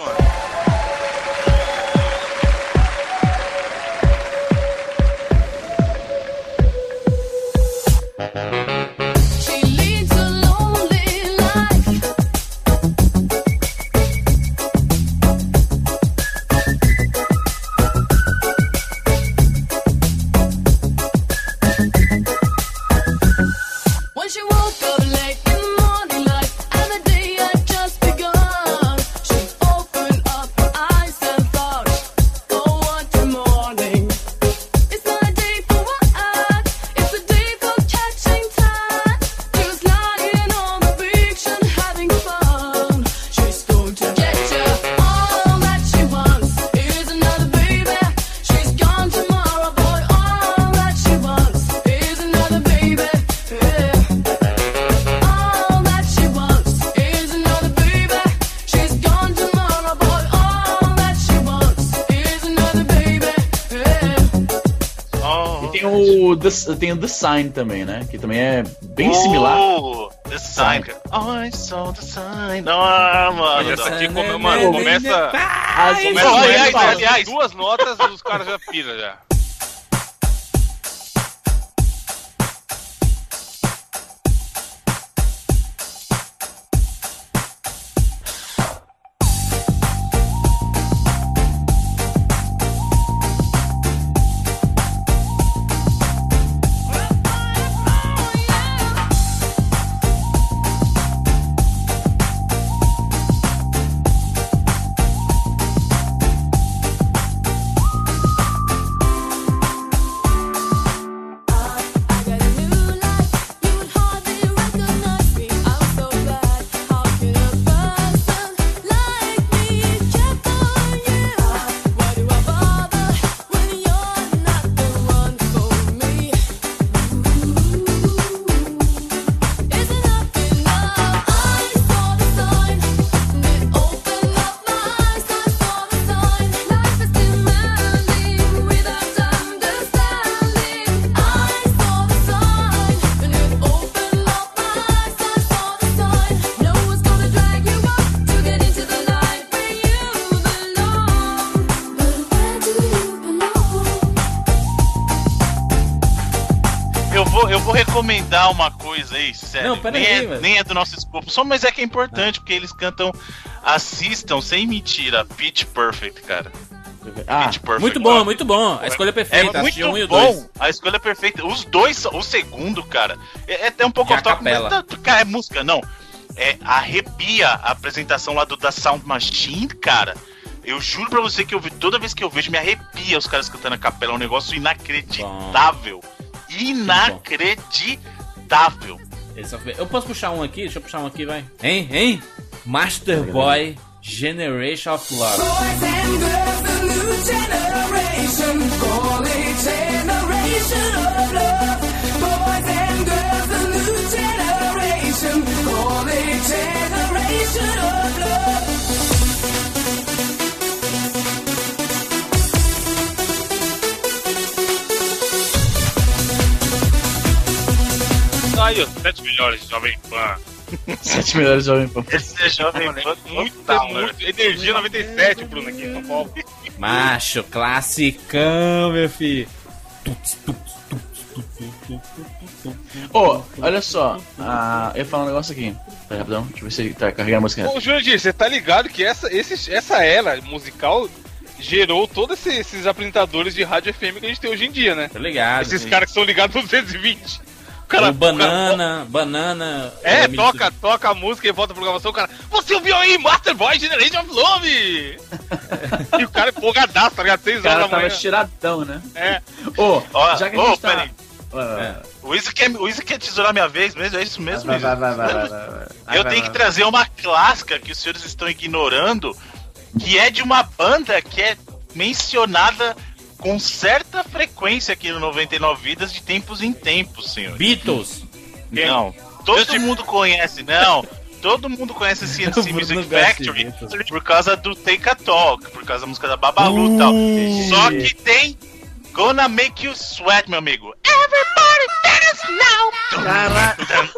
The, tem o The Sign também, né? Que também é bem similar. Oh, the sign. cara. Oh, I saw the sign. Ah, mano. essa aqui, come, mano, começa. As- Começa duas notas e os caras já piram já. Vou, eu vou recomendar uma coisa aí, sério. Não, pera nem, aí, é, nem é do nosso escopo, só, mas é que é importante, porque eles cantam. Assistam, sem mentira, Pitch Perfect, cara. Ah, Pitch Perfect. Muito bom, muito bom. A escolha É perfeita. assisti muito um e o bom. dois. A escolha é perfeita. Os dois, o segundo, cara, é, é até um pouco a off-topic, capela? mas tá- cara, é música, não. É, arrepia a apresentação lá do da Sound Machine, cara. Eu juro pra você que eu vi, toda vez que eu vejo, me arrepia os caras cantando a capela. É um negócio inacreditável. Inacreditável. É- Eu posso puxar um aqui? Deixa eu puxar um aqui, vai. Hein? Hein? Master Boy Generation of Love. Boys Aí, ó, sete melhores Jovem Pan. Sete melhores jovens pan. Esse é jovem Pan Muito, né? muito. Energia 97, Bruno, aqui em São Paulo. Macho, classicão, meu filho. Ô, olha só. Ah, eu ia falar um negócio aqui. Tá, rapidão. Deixa eu ver se ele tá carregando a música. Ô, Jurandir, você tá ligado que essa, esse, essa era musical gerou todos esses, esses apresentadores de rádio FM que a gente tem hoje em dia, né? Tá ligado? Esses caras que são ligados no 220. O cara, o banana, banana. É, elemento toca, toca a música e volta a programação, o cara, você ouviu aí Master Boy Generation of Love? e o cara é empolgadaço, tá ligado? 6 O horas cara da tava manhã. tiradão, né? É. Ô, Ó, já que a ô, gente tá. peraí. É. O Izzy quer, o Izzy quer tesourar minha vez mesmo? É isso mesmo? Vai, vai, vai, vai, vai, vai, vai. Vai, Eu vai, tenho vai. que trazer uma clássica que os senhores estão ignorando, que é de uma banda que é mencionada com certa frequência aqui no 99 Vidas de tempos em tempos, senhor. Beatles. Não. Todo mundo conhece, não. Todo mundo conhece CNC Music Factory por causa do Take a Talk, por causa da música da Babalu e tal. Só que tem Gonna Make You Sweat, meu amigo. Everybody dance now! Caraca.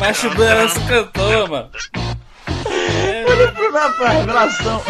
Macho Branco cantou, mano. Olha pra revelação.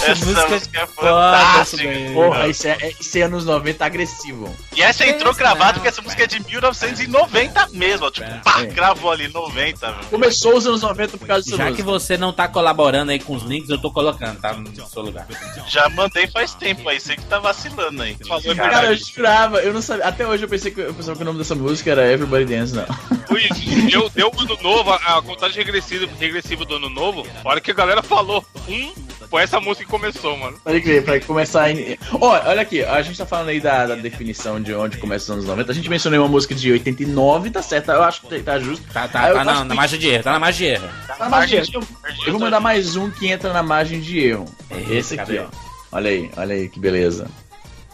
Macho, Essa música música é foda, fantástica. isso daí. Porra, isso é, é- isso é anos 90 agressivo. E essa entrou gravada porque essa música é de 1990 mesmo, tipo, pá, É. gravou ali 90, velho. Começou os anos 90 por causa dessa Já que música. você não tá colaborando aí com os links, eu tô colocando, tá? No seu lugar. Já mandei faz tempo aí, sei que tá vacilando aí. Falou, é Cara, eu jurava, eu não sabia. Até hoje eu pensei que eu pensava que o nome dessa música era Everybody Dance, não. Ui, Deu, deu ano novo, a, a contagem regressiva, regressiva do ano novo. A hora que a galera falou, um, foi essa música que começou, mano. Pode crer, pra começar. Em... Ó, olha aqui, a gente tá falando aí da, da definição de onde começa os anos 90. A gente mencionou uma música de 89, tá certo? Eu acho que tá justo. Tá, tá, eu tá na, na margem de erro, tá na margem de erro. Tá na margem de erro. Eu vou mandar mais um que entra na margem de erro. Eita, Esse aqui, cadê? ó. Olha aí, olha aí, que beleza.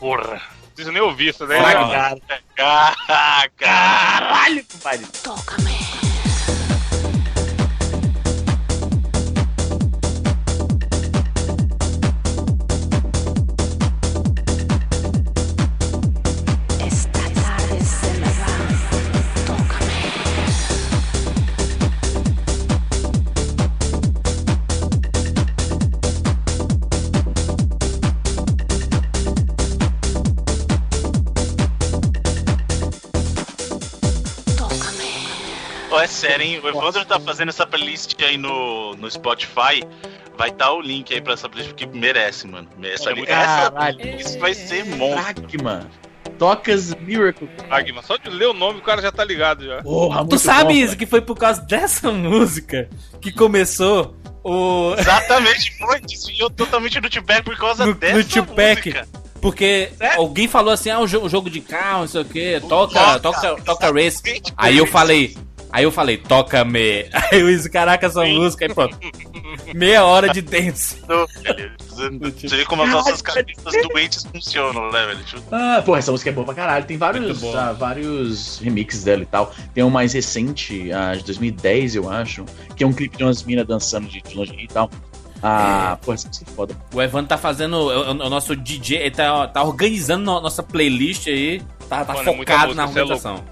Porra. Não preciso nem ouvir isso, né? Caralho, compadre. Esta é sério, hein? O Evandro tá fazendo essa playlist aí no, no Spotify. Vai estar o link aí pra essa playlist, porque merece, mano. Essa, É muito- essa isso vai ser monstro. Dragma. Tocas Miracle. Agma, só de ler o nome o cara já tá ligado já. Porra, Tu sabe bom, isso, que foi por causa dessa música que começou o. Exatamente, foi. Desviou totalmente do Tupac por causa No- dessa no Tupac. música. Porque Sério? alguém falou assim, ah, o jo- o jogo de carro, não sei o que, toca, Toca, toca, toca race. Aí eu falei, aí eu falei, toca-me. Aí eu disse, caraca, essa música, aí pronto. Meia hora de dance. Velho, Você vê como as nossas cabeças doentes funcionam, né, velho? Tipo, Ah, pô, essa música é boa pra caralho. Tem vários, ah, vários remixes dela e tal. Tem um mais recente, ah, de 2010, eu acho, que é um clipe de umas minas dançando de lingerie e tal. Ah, pô, essa música é foda. O Evandro tá fazendo. O, o nosso DJ, ele tá, tá organizando no- nossa playlist aí. Tá, tá Mano, é focado na é organização.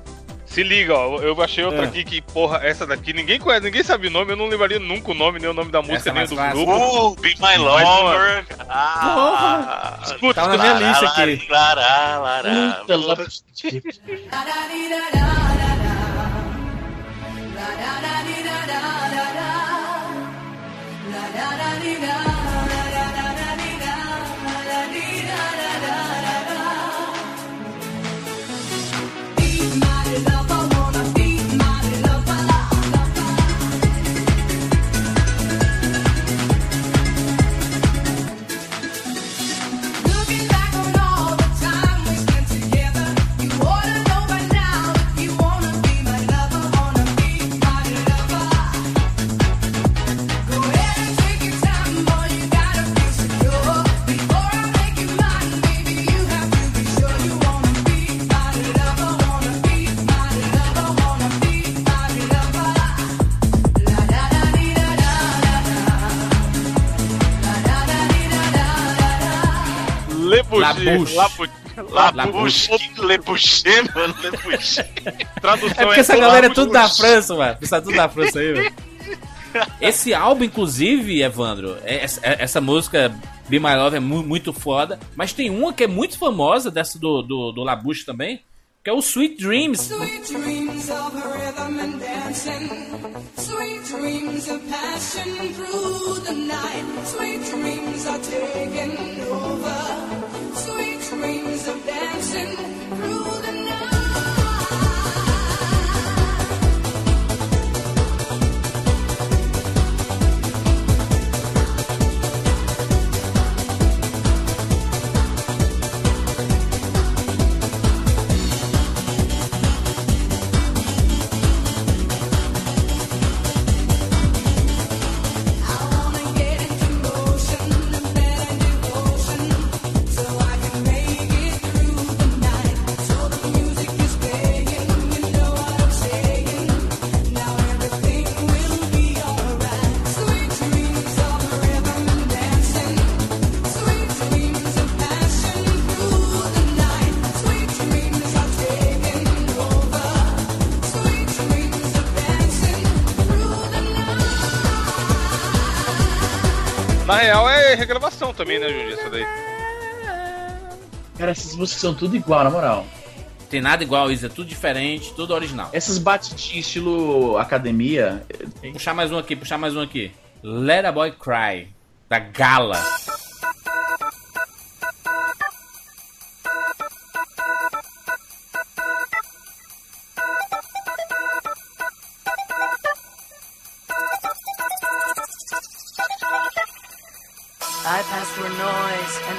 Se liga, ó, eu achei outra É. aqui que, porra, essa daqui ninguém conhece, ninguém sabe o nome, eu não lembraria nunca o nome, nem o nome da música, Essa é nem do fácil. grupo. Uh, Be My Lover. Ah, Escuta, Tá na minha lista aqui. Lará, lará. Puta, Love Labuche. Labuche. Labuche, Lebuche, mano, Lebuche. Tradução É porque essa galera é tudo da. França, mano. Pessoal tudo da França aí, velho. Esse álbum, inclusive, Evandro, é- essa, é- essa música Be My Love é mu- muito foda. Mas tem uma que é muito famosa, dessa do, do, do Labuche também, que é o Sweet Dreams. Sweet dreams of rhythm and dancing. Sweet dreams of passion through the night. Sweet dreams are taking over. Sweet dreams of dancing é regravação também, né, Júlio? Essa daí. Cara, essas músicas são tudo igual, na moral. Tem nada igual isso, é tudo diferente, tudo original. Essas batidinhas estilo academia. eh, Puxar mais um aqui, puxar mais um aqui. Let a Boy Cry, da Gala.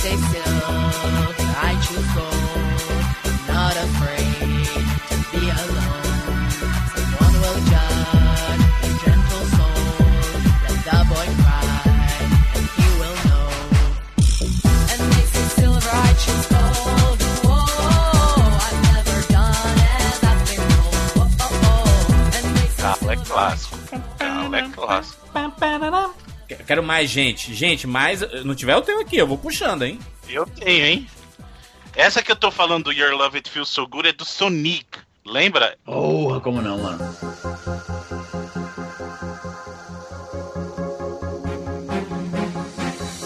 Say still, I choose gold. Not afraid to be alone. Someone will judge a gentle soul. Let the boy cry, and he will know. And they say silver, I choose gold. I've never done as I've been told. Oh, oh, oh. And they say Galo é clássico. Quero mais gente. Gente, mais. Não tiver, eu tenho aqui, eu vou puxando, hein? Eu tenho, hein? Essa que eu tô falando do Your Love It Feels So Good é do Sonic. Lembra? Porra, como não, mano?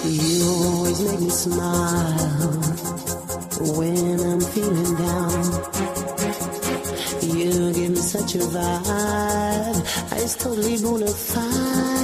You always make me smile when I'm feeling down. You give me such a vibe, it's totally bona fide.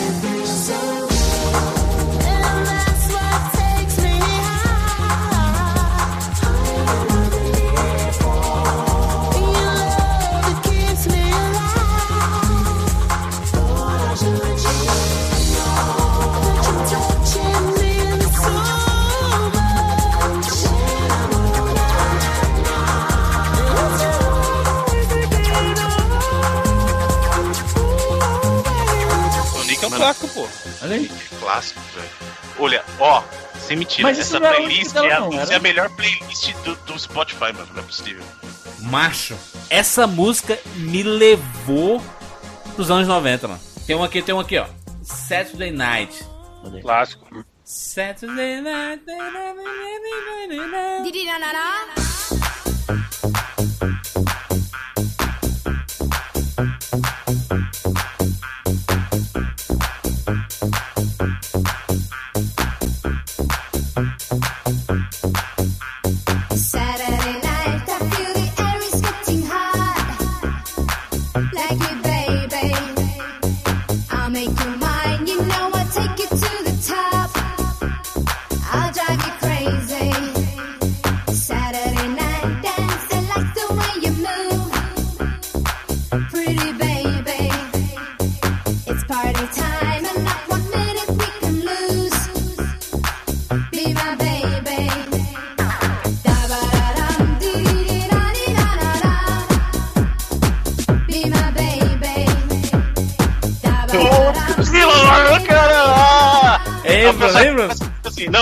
clássico, pô. Olha aí. Que clássico, velho. Olha, ó, sem mentira, Mas essa era playlist é, a- não, era? é a melhor playlist do, do Spotify, mano. Não é possível. Macho, essa música me levou pros anos 90, mano. Tem um aqui, tem um aqui, ó. Saturday Night. Clássico. Saturday Night.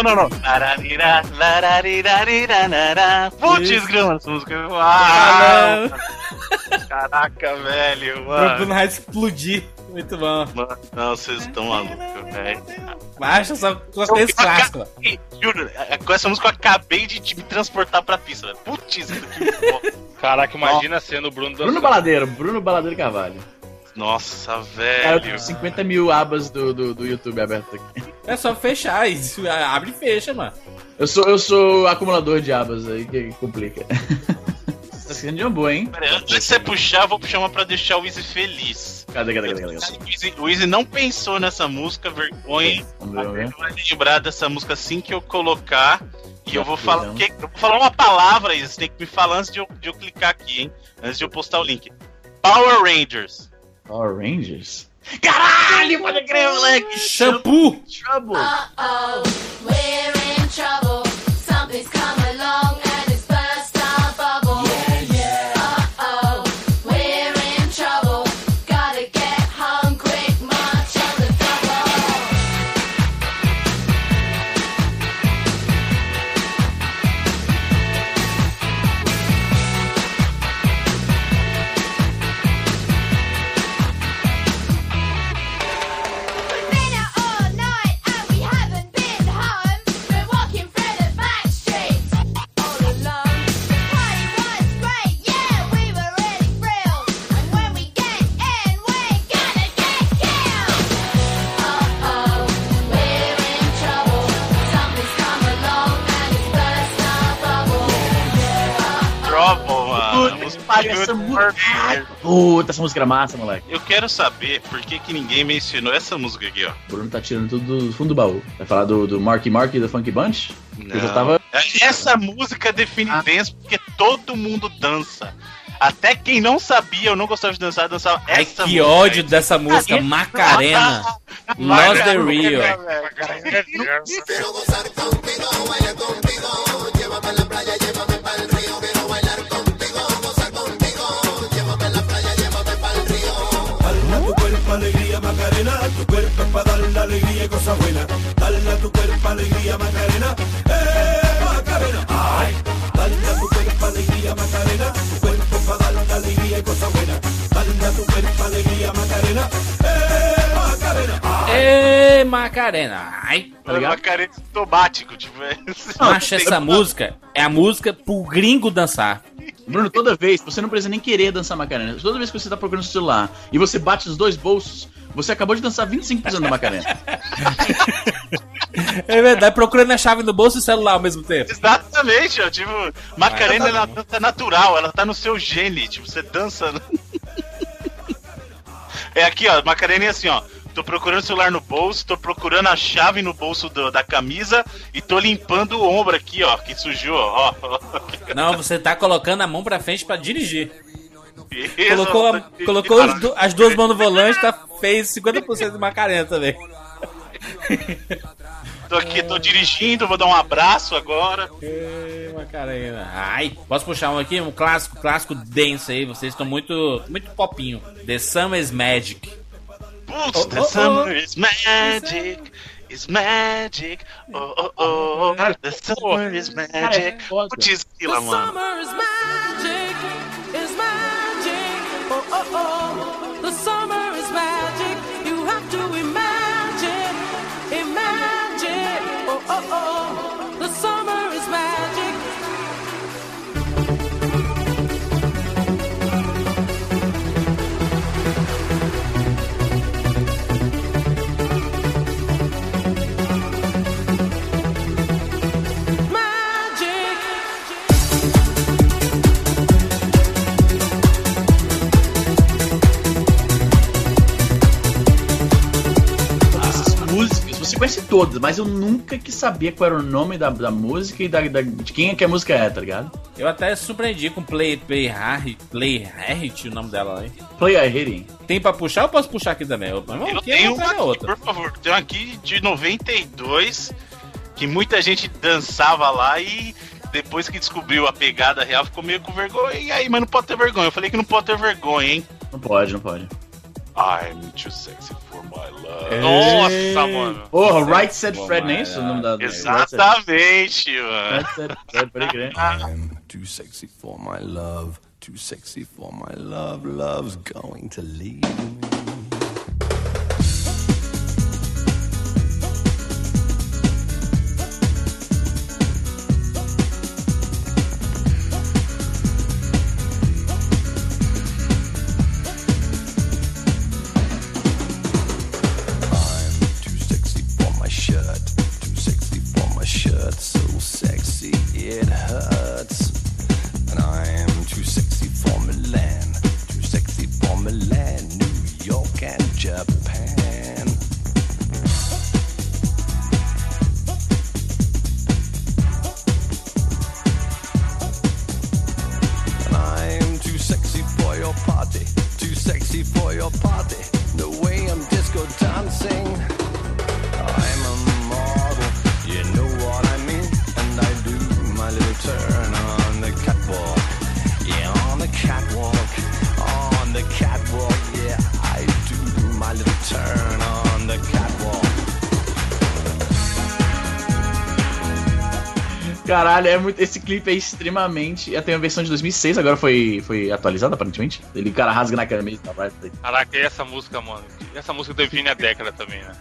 Não, não, não. Putz, grama essa música. Uau! Caraca, velho, Bruno mano. vai explodir. Muito bom. Mano, Não, vocês estão malucos, velho. Macho, só com esse clássico. Juro, é, com essa música eu acabei de, me transportar pra pista, velho. Putz, isso aqui bom. Caraca, imagina sendo o Bruno Bruno. Baladeiro, Bruno Baladeiro Carvalho. Nossa, Cara, velho. tenho 50 mil abas do, do, do YouTube aberto aqui. É só fechar isso. Abre e fecha, mano. Eu sou, eu sou acumulador de abas aí, que complica. tá esquecendo de uma boa, hein? Pera Antes de você puxar, eu vou puxar uma pra deixar o Easy feliz. Cadê, cadê, cadê? cadê? O Easy, o Easy não pensou nessa música, vergonha. Vamos ver. Vai lembrar dessa música assim que eu colocar. E eu vou falar. que- eu vou falar uma palavra, Easy. Você tem que me falar antes de eu, de eu clicar aqui, hein? Antes de eu postar o link. Power Rangers. Power Rangers? Caralho, pode crer, moleque! Shampoo! Trouble! Uh-oh, we're in trouble. Something's come Puta, essa música era massa, moleque. Eu quero saber por que, que ninguém mencionou essa música aqui, ó. O Bruno tá tirando tudo do fundo do baú. Vai falar do, do Marky Mark e do Funky Bunch? Eu já tava. Essa música define dance porque todo mundo dança. Até quem não sabia ou não gostava de dançar, dançava Ai, essa que música. ódio dessa música. Macarena. Lost the Real. Dale tu cuerpo es para darle alegría y cosas buenas. Dale a tu cuerpo alegría Macarena, eh Macarena, ay. Dale a tu cuerpo alegría Macarena, tu cuerpo es para darle alegría y cosas buenas. Dale a tu cuerpo alegría Macarena, eh Macarena, ay. Ê, Macarena. Ai. Tá ligado? Macarena automático, tipo, é. Macho, essa música é a música pro gringo dançar. Bruno, toda vez, você não precisa nem querer dançar Macarena. Toda vez que você tá procurando o celular e você bate os dois bolsos, você acabou de dançar 25% da Macarena. É verdade, procurando a chave no bolso e celular ao mesmo tempo. Exatamente, ó, tipo, Macarena ela dança natural, ela tá no seu gene, tipo, você dança. É aqui, ó, Macareninha assim, ó. Tô procurando o celular no bolso, tô procurando a chave no bolso do- da camisa e tô limpando o ombro aqui, ó, que sujou, ó. Não, você tá colocando a mão pra frente pra dirigir. Colocou, a- colocou as duas mãos no volante, tá, fez 50% de Macarena também. Tô aqui, tô dirigindo, vou dar um abraço agora. Ê, Macarena. Ai, posso puxar um aqui? Um clássico, clássico denso aí. Vocês estão muito, muito popinho. The Summer is Magic. Putz, Oh, the oh, summer oh. is magic. Is magic. Oh, oh, oh. The summer is magic. Putz, mano. Summer is magic, oh, oh. oh. Conhece todas, mas eu nunca quis saber qual era o nome da, da música e da, da- de quem é que a música é, tá ligado? Eu até surpreendi com Play Play Harry, Play Harrit, o nome dela aí. Play Hitting. Tem pra puxar ou posso puxar aqui também? Eu, Eu aqui é tenho uma aqui, outra. por favor. Tem uma aqui de 92 que muita gente dançava lá e depois que descobriu a pegada real ficou meio com vergonha. E aí, mas não pode ter vergonha. Eu falei que não pode ter vergonha, hein? Não pode, não pode. I'm too sexy for my love. Nossa, mano. Porra, Right Said Fred, não é isso o nome da... Exatamente, mano. Right Said Fred, pode crer. I'm too sexy for my love, too sexy for my love. Love's going to leave me. Caralho, é muito, esse clipe é extremamente. Tem a versão de 2006, agora foi, foi atualizada aparentemente. Ele, o cara rasga na camisa. Tá. Caraca, e essa música, mano? Essa música define a década também, né?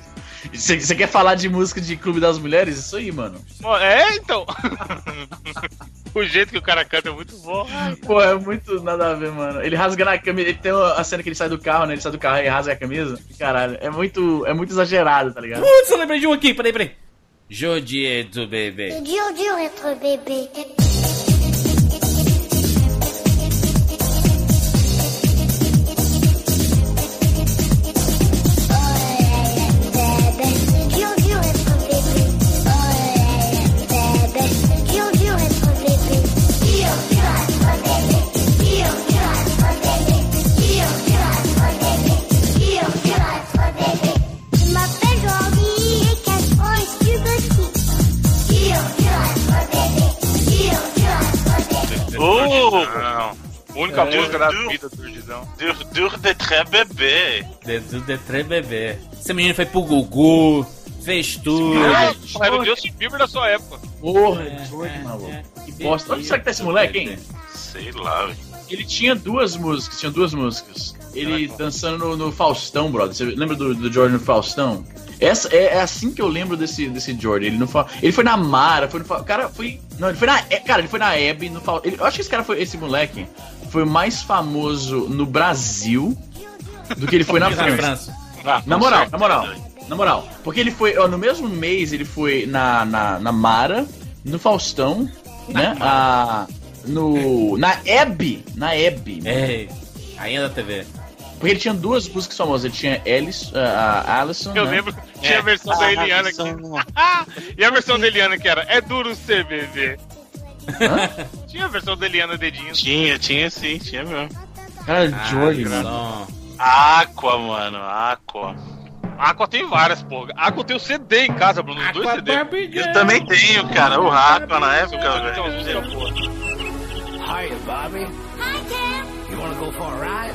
Você quer falar de música de Clube das Mulheres? Isso aí, mano. Mano, É, então. o jeito que o cara canta é muito bom. Pô, é muito nada a ver, mano. Ele rasga na camisa. Ele tem a cena que ele sai do carro, né? Ele sai do carro e rasga a camisa. Caralho, é muito, é muito exagerado, tá ligado? Putz, eu lembrei de um aqui, peraí, peraí. Jodier do bebê. C'est dur, dur être bébé. Não. Única É. música da vida do Jordizão. Dur, dur de très bebê. De, do de três bebê. Esse menino foi pro Gugu, fez tudo. Era o Justin Bieber da sua época. Porra, Jordi, maluco. Que bosta. Onde será que tá esse moleque, hein? Sei lá, velho. Ele tinha duas músicas, tinha duas músicas. Ele dançando no, no Faustão, brother. Você lembra do, do Jordan Faustão? Essa é, é assim que eu lembro desse, desse Jordan. Ele não fa... ele foi na Mara, foi no cara foi não, ele foi na é, cara, ele foi na Hebe no ele, eu acho que esse cara foi esse moleque foi mais famoso no Brasil do que ele foi na Na França. França. Ah, Na moral, certeza. na moral, na moral. Porque ele foi, ó, no mesmo mês ele foi na, na, na Mara, no Faustão, né? A, no, na Hebe, na Hebe. Ei, rainha da TV. Porque ele tinha duas músicas famosas. Ele tinha Alice, a a Alison. Eu né? lembro, tinha a versão da Eliana aqui. e a versão da Eliana que era É duro ser bebê. Tinha a versão da Eliana Dedinho. Tinha, tinha sim, tinha mesmo. Cara, Ah, que mano. Aqua, mano, Aqua. Aqua tem várias, porra. Aqua tem o CD em casa, Bruno. Os dois Aqua CD. Barbie Girl. Eu também tenho, cara. O Aqua na época, velho. Hiya, Bobby. Hi, Cam. You wanna go for a ride?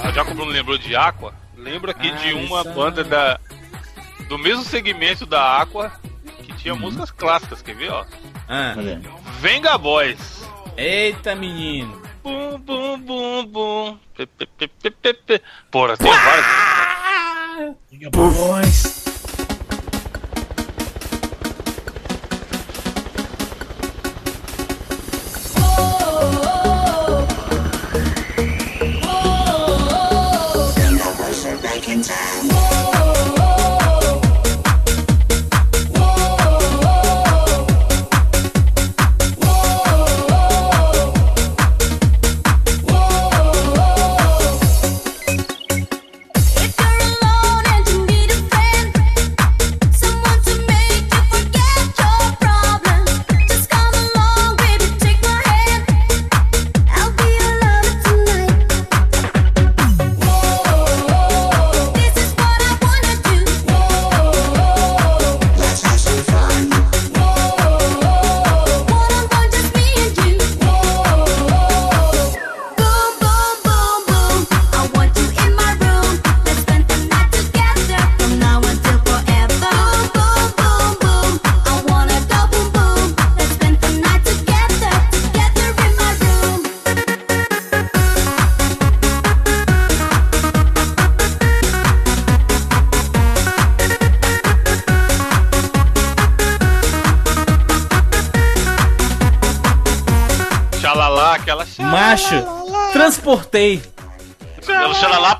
Creation. já que o Bruno lembrou de Aqua, lembra aqui Ah, de uma isso é- banda da do mesmo segmento da Aqua que tinha músicas clássicas, quer ver, ó? Ah. Venga Boys. Eita, menino. Bum, bum, bum, bum. Pe, pe, pe, pe, pe. Porra, tem várias. Boys.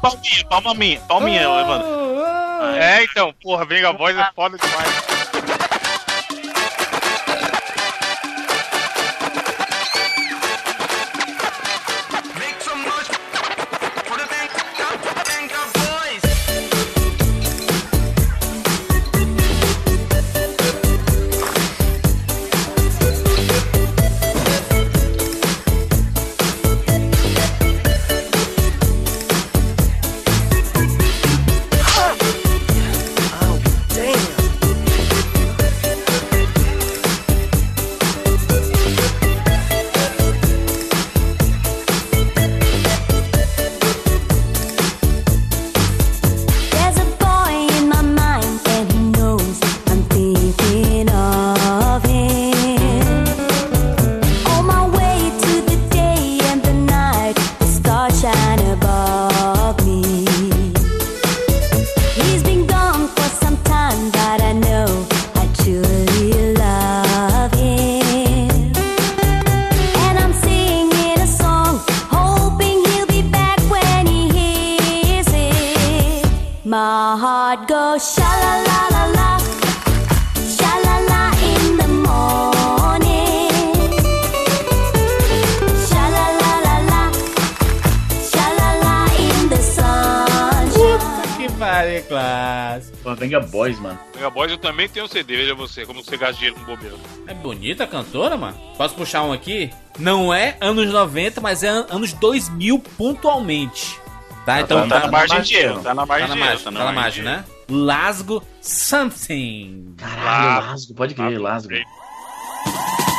Palminha, palma minha, palminha, Evandro. É, então, porra, Venga Boys é foda demais. Eu também tenho um CD, veja você, como você gasta dinheiro com bobeira. É bonita a cantora, mano? Posso puxar um aqui? Não é anos 90, mas é an- anos 2000 pontualmente. Tá, então tá na margem de erro, erro. tá na margem Tá na de erro, margem, tá tá na margem erro. né? Lasgo Something. Caralho, Lasgo, pode crer, Lasgo. Cause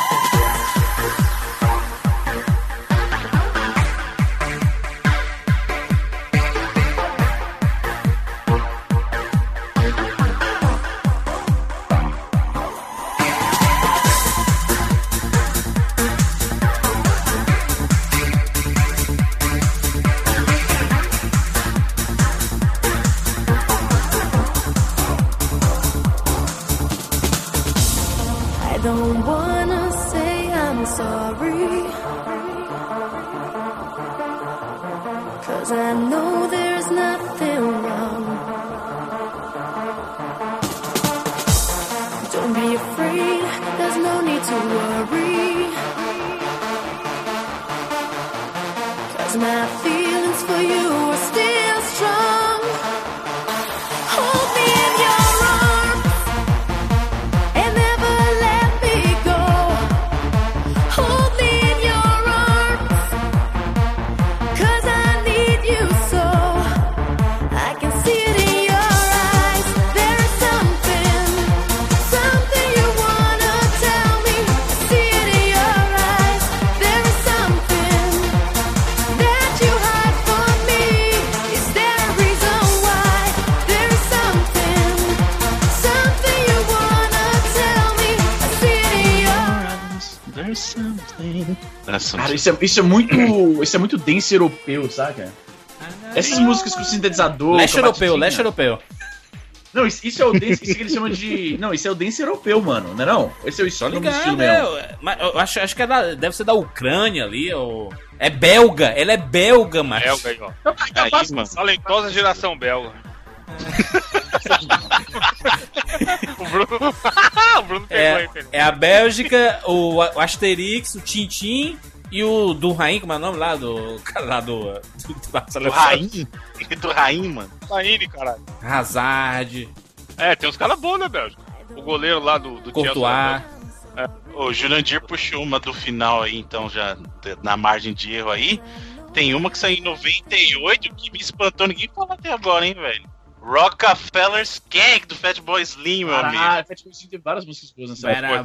isso é, isso é muito. Isso é muito dance europeu, saca? Essas músicas com sintetizador. Leste com europeu, leste europeu. Não, isso, isso é o dance. Isso que eles chamam de. Não, isso é o dance europeu, mano. Não é não? Esse é o do ligado, estilo mesmo. é, mas eu acho, acho que é da- deve ser da Ucrânia ali, ou... É belga, ela é belga, macho. Belga aí, ó. Aí, mano. Talentosa geração belga. o Bruno. o Bruno pegou aí, É, Felipe. é a Bélgica, o, o Asterix, o Tintin e o do Rain, como é o nome lá? Do cara lá do. Do, do, Do Raim? Do Raim, mano. Taine, caralho. Hazard, É, tem uns caras bons na Bélgica. O goleiro lá do, do Chelsea Courtois. Bélgica. O Jurandir puxou uma do final aí, então já na margem de erro aí. Tem uma que saiu em 98 que me espantou, ninguém falou até agora, hein, velho. Rockefeller Skank do Fatboy Slim, meu amigo. Caralho, Fat Boy Slim tem várias músicas boas nessa época.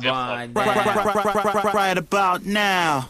Right about now,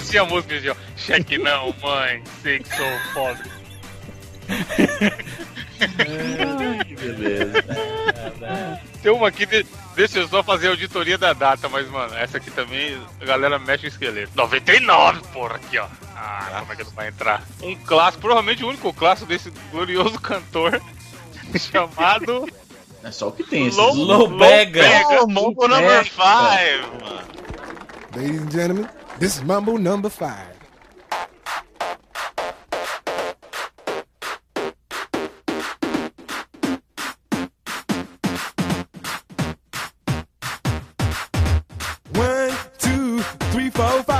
assim a música, assim, ó. Cheque não, mãe. Sei que sou pobre. Beleza. Tem uma aqui, de, deixa eu só fazer a auditoria da data, mas, mano, essa aqui também a galera mexe o esqueleto. 99, porra, aqui, ó. Ah, como é que não vai entrar? Um clássico, provavelmente o único clássico desse glorioso cantor, chamado É só o que tem. esses- Low, Lobega. Oh, Mambo Number 5, mano. Ladies and gentlemen, this is Mumble number five. One, two, three, four, five.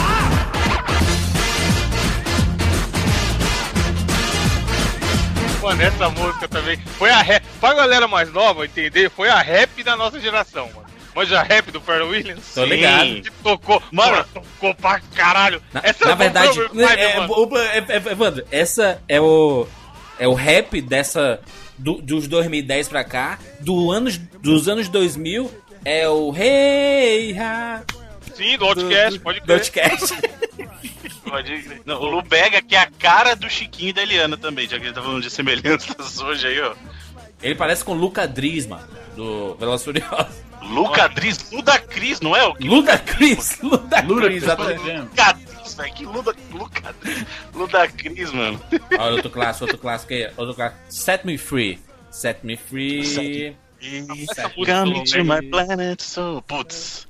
Mano, essa música também foi a rap. Pra galera mais nova entender, foi a rap da nossa geração, mano. Manja rap do Pharrell Williams? Tô ligado. Que tocou. Mano, tocou pra caralho. Na, essa na é verdade, Williams, é, é, é, é, Evandro, essa é o é o rap dessa do- dos 2010 pra cá, do anos dos anos 2000 é o Hey Ha Sim, do Outcast, pode do crer. Outcast. Pode crer. Não, o Lubega, que é a cara do Chiquinho e da Eliana também, já que a gente tá falando de semelhanças hoje aí, ó. Ele parece com o Luca Driz, mano, do Velozes e Furiosos. Ludacris, Ludacris, não é o que? Ludacris, Ludacris, exatamente. pode ver. Ludacris, velho, que Luda, Ludacris, Ludacris, mano. Olha outro clássico, outro clássico aí, outro clássico. Set Me Free. Set Me Free. Set Essa música Come do to my planet, so... Putz.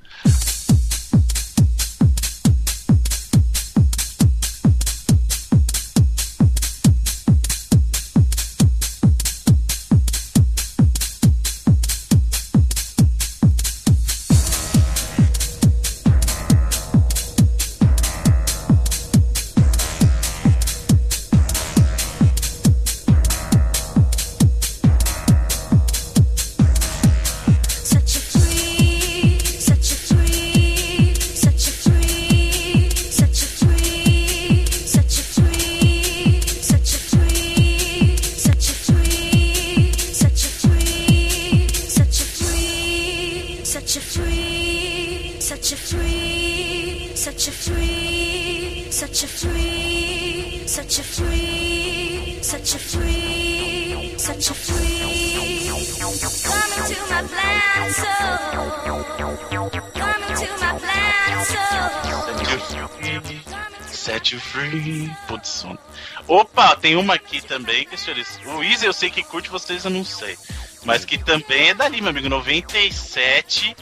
Tem uma aqui também, que senhores. O Easy eu sei que curte, vocês eu não sei. Mas que também é dali, meu amigo. 97.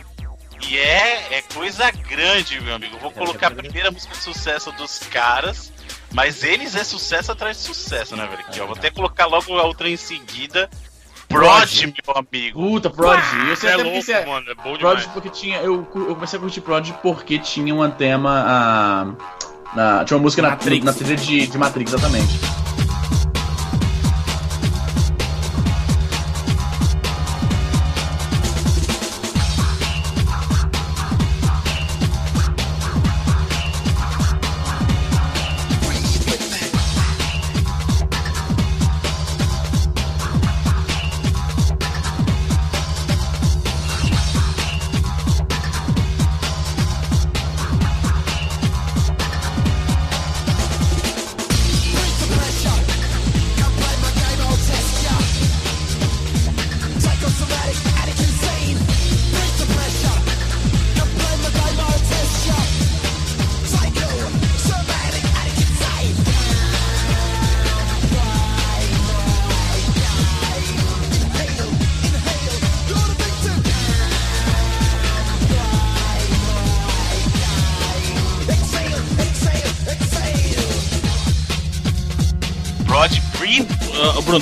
E é, é coisa grande, meu amigo. Vou colocar a primeira música de sucesso dos caras. Mas eles é sucesso atrás de sucesso, né, velho? Aqui, ó. Vou até colocar logo a outra em seguida. Prod, meu amigo. Puta, Prodigy. Eu sei é até louco, mano, é bom demais. Prodigy porque tinha. Eu, eu comecei a curtir Prodigy porque tinha um tema. ah, na- tinha uma música na, na trilha de, de Matrix, exatamente.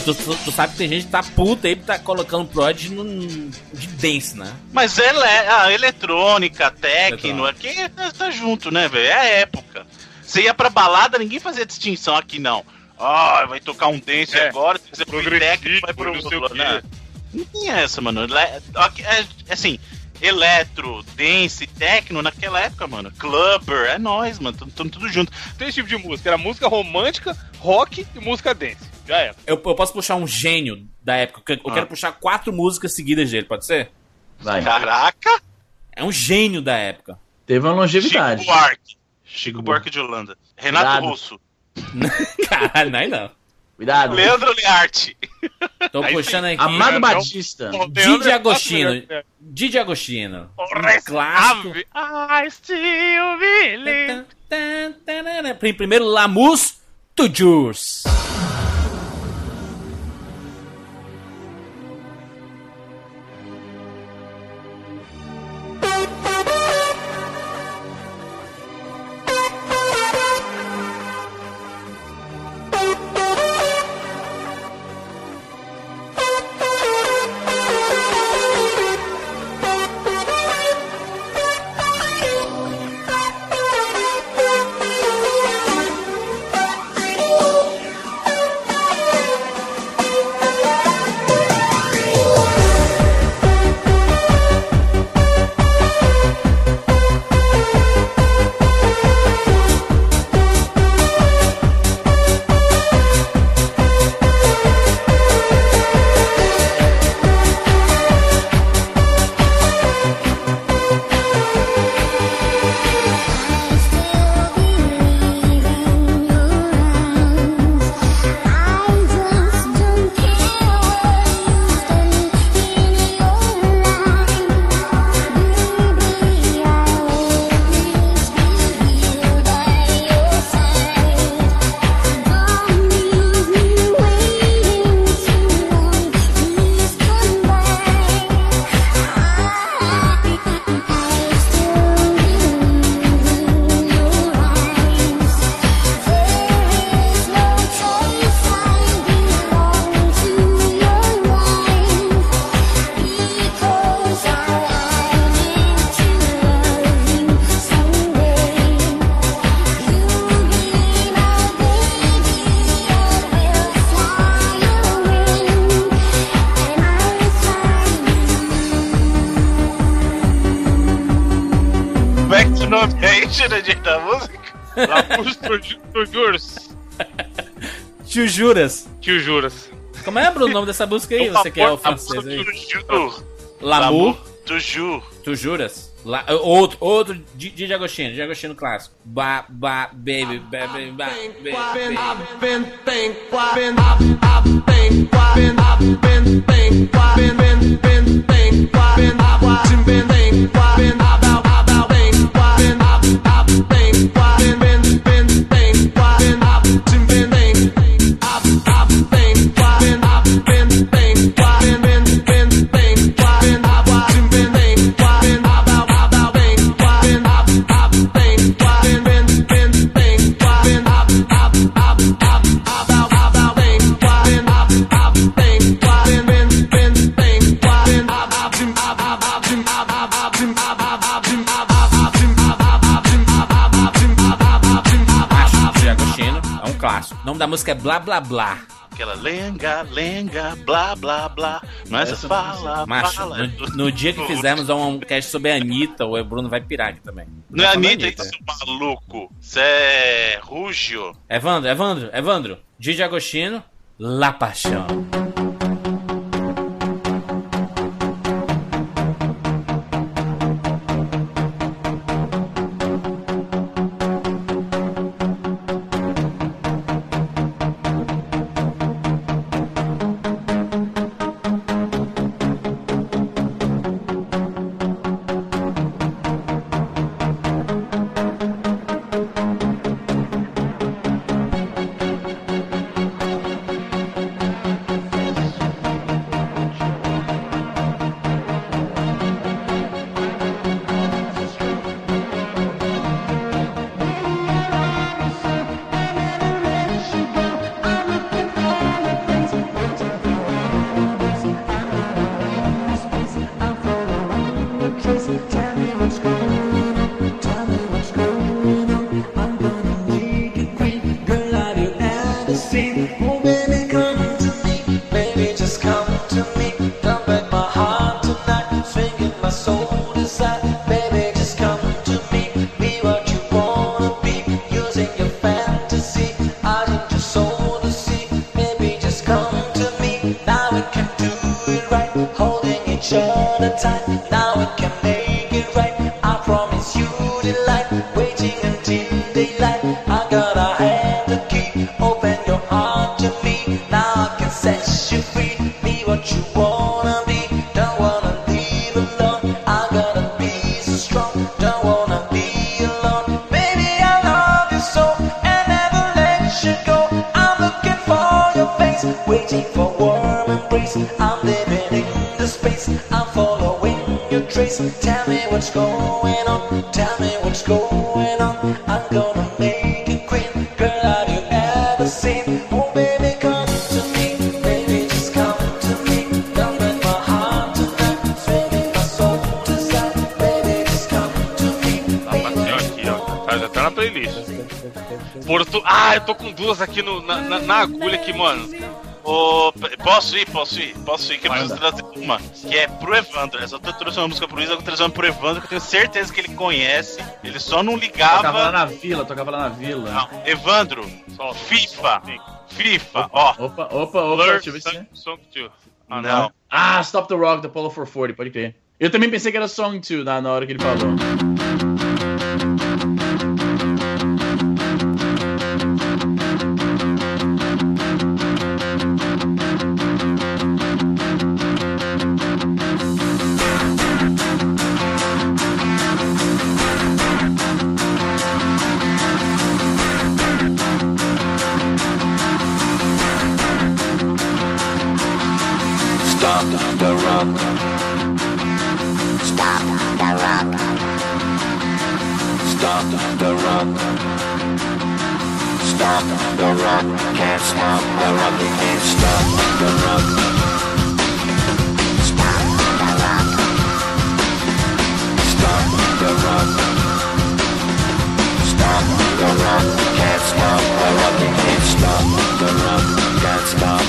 Tu, tu- tu sabe que tem gente que tá puta aí por tá colocando Prod no, de dance, né? Mas ele é a eletrônica, techno, aqui tá, tá junto, né, velho? É a época. Você ia pra balada, ninguém fazia distinção aqui, não. Ah, vai tocar um dance É, agora, você pro progressivo, técnico, vai pro não sei o quê. né? Não tem essa, mano. Ele- aqui- é, assim, eletro, dance, techno, naquela época, mano. Clubber, é nóis, mano. Tamo, tamo tudo junto. Três tipos de música. Era música romântica, rock e música dance. Já era. Eu, eu posso puxar um gênio da época. Eu, Ah. quero puxar quatro músicas seguidas dele, pode ser? Vai. Caraca! É um gênio da época. Teve uma longevidade. Chico Buarque. Chico Buarque de Holanda. Renato Cuidado. Russo. Caralho, não é não. Cuidado. Leandro Learte. Tô Aí puxando aqui. Amado Batista. Didi Agostino. Didi Agostino. Um clássico. I still believe. Primeiro, Lamus Tujurs. Repete Tio Juras. Como é, Bruno, o nome dessa música aí? Você que é o francês aí. Lamour. Tu ju. Tu juras? La- outro, outro Di- Didi Agostino, Didi Agostino clássico. Ba, ba, baby, baby, ba, baby. I've been been, been, been been, been, been clássico. O nome da música é Blá Blá Blá. Aquela lenga, lenga, blá, blá, blá. Mas Essa fala, Macho, fala. no, no dia que fizermos um cast sobre a Anitta, o Bruno vai pirar aqui também. Não é Vai falar Anitta, isso, maluco. Isso é Rúgio. Evandro, Evandro, Evandro. Didi Agostino, La Paixão. Posso ir, posso ir, que eu Manda. preciso trazer uma, que é pro Evandro. Essa eu trouxe uma música pro Luiz, eu trazer uma pro Evandro, que eu tenho certeza que ele conhece. Ele só não Tocava lá ligava. na vila, tocava lá na vila. Não, Evandro, FIFA, FIFA, ó. Opa, opa, opa, Blur, deixa eu ver se é. Song 2. Ah, não. Ah, Stop the Rock, da Polo 440, pode crer. Eu também pensei que era Song 2 na, na hora que ele falou. Rock. Stop the rock. Stop the rock. Stop the rock. Can't stop the rock. Can't stop the rock. Stop the rock. Stop the rock. Stop the rock. Can't stop the rock. Can't stop the rock.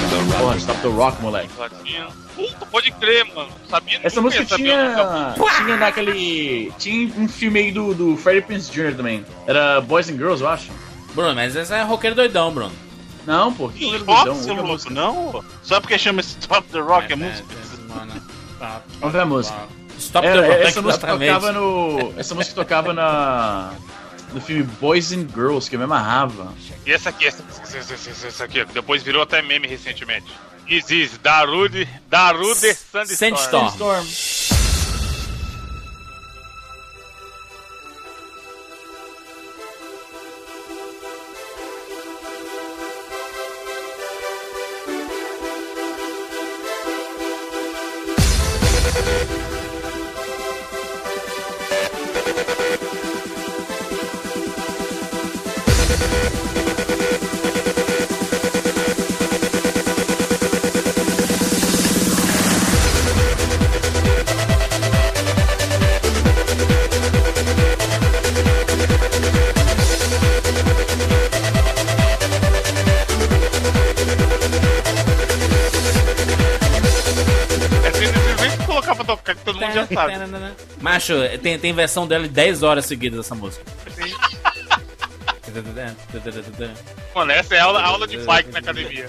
Can't stop the rock. Moleque. Puta, pode crer, mano. Sabia Essa música tinha. Tinha naquele. Tinha um filme aí do, do Freddie Prinze Jr. também. Era Boys and Girls, eu acho. Bruno, mas esse é roqueiro doidão, Bruno. Não, pô, que roqueiro doidão, seu louco, música. não? Só porque chama Stop the Rock é, música? Vamos ver a música. Stop the Rock, essa música tocava no. Essa música tocava na. No filme Boys and Girls, que eu me amarrava. E essa aqui, essa, essa, essa, essa, aqui, depois virou até meme recentemente. Isis, Darude, Darude Sandstorm. Sandstorm. É Macho, tem, tem versão dela de 10 horas seguidas essa música. Mano, essa é aula, aula de bike na academia.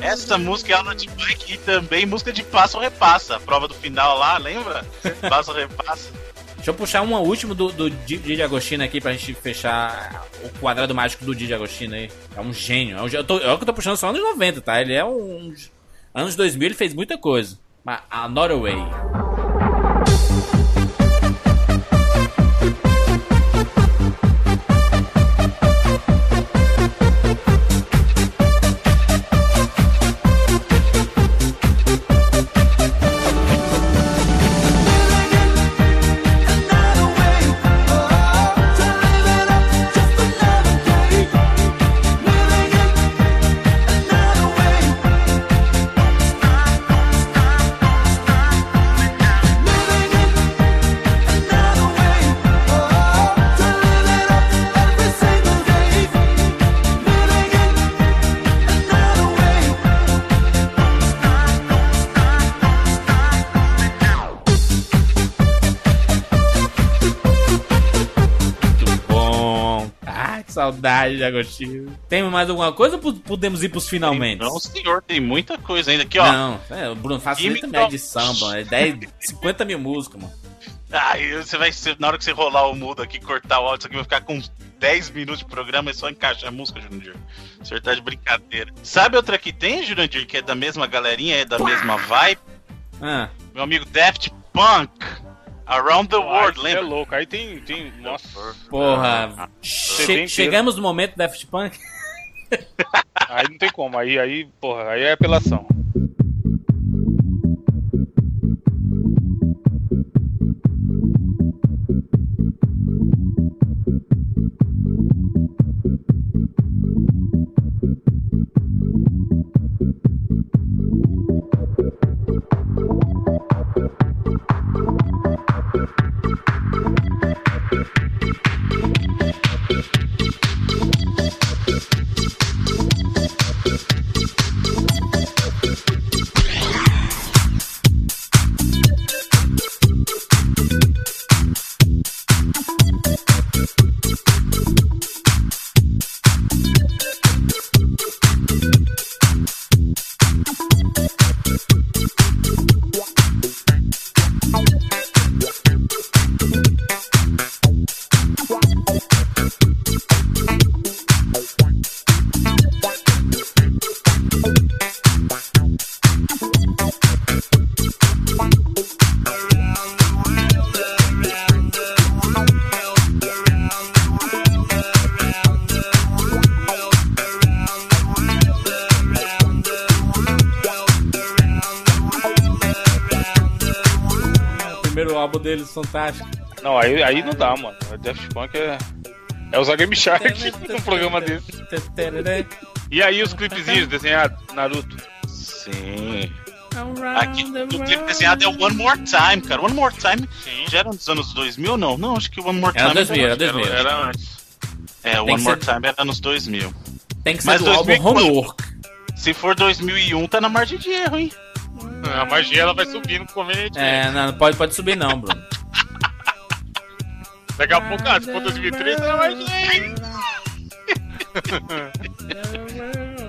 Essa música é aula de bike e também música de passa ou repassa. A prova do final lá, lembra? Passa ou repassa. Deixa eu puxar uma última do, do Di- Didi Agostino aqui pra gente fechar o quadrado mágico do Didi Agostino aí. É um gênio. É, um eu tô, é o que eu tô puxando só anos 90, tá? Ele é um. Anos 2000 ele fez muita coisa. Mas a Norway. Saudade de Agostinho. Tem mais alguma coisa ou po- podemos ir pros finalmente? Não, senhor, tem muita coisa ainda aqui, ó. Não, é, o Bruno facilita minha edição, mano. É 10, 50 mil músicas, mano. Ah, e você vai ser, na hora que você rolar o mudo aqui, cortar o áudio, isso aqui vai ficar com uns 10 minutos de programa, é só encaixar a música, Jurandir. Senhor tá de brincadeira. Sabe outra que tem, Jurandir, que é da mesma galerinha, é da mesma vibe? Ah. Meu amigo Daft Punk. Around the World, É lembra? louco, aí tem. tem nossa. Porra. CD Che- chegamos no momento Daft Punk. Aí não tem como, aí, aí, porra, aí é apelação. Fantástico. Não, aí, aí não dá, mano. O Daft Punk é. É usar Game Shark num programa desse. E aí os clipezinhos desenhados, Naruto. Sim. Aqui, o clipe desenhado é One More Time, cara. One More Time já era nos anos 2000 ou não? Não, acho que One More Era Time 2000, era 2000. Era antes. É, One More ser- Time era nos 2000. Tem que ser Mas do álbum 2004 Homework. Se for 2001, tá na margem de erro, hein? A magia ela vai subindo convenientemente. É, não, não pode, pode subir não, Bruno. Daqui a pouco, ah, se for 2003, não vai ver.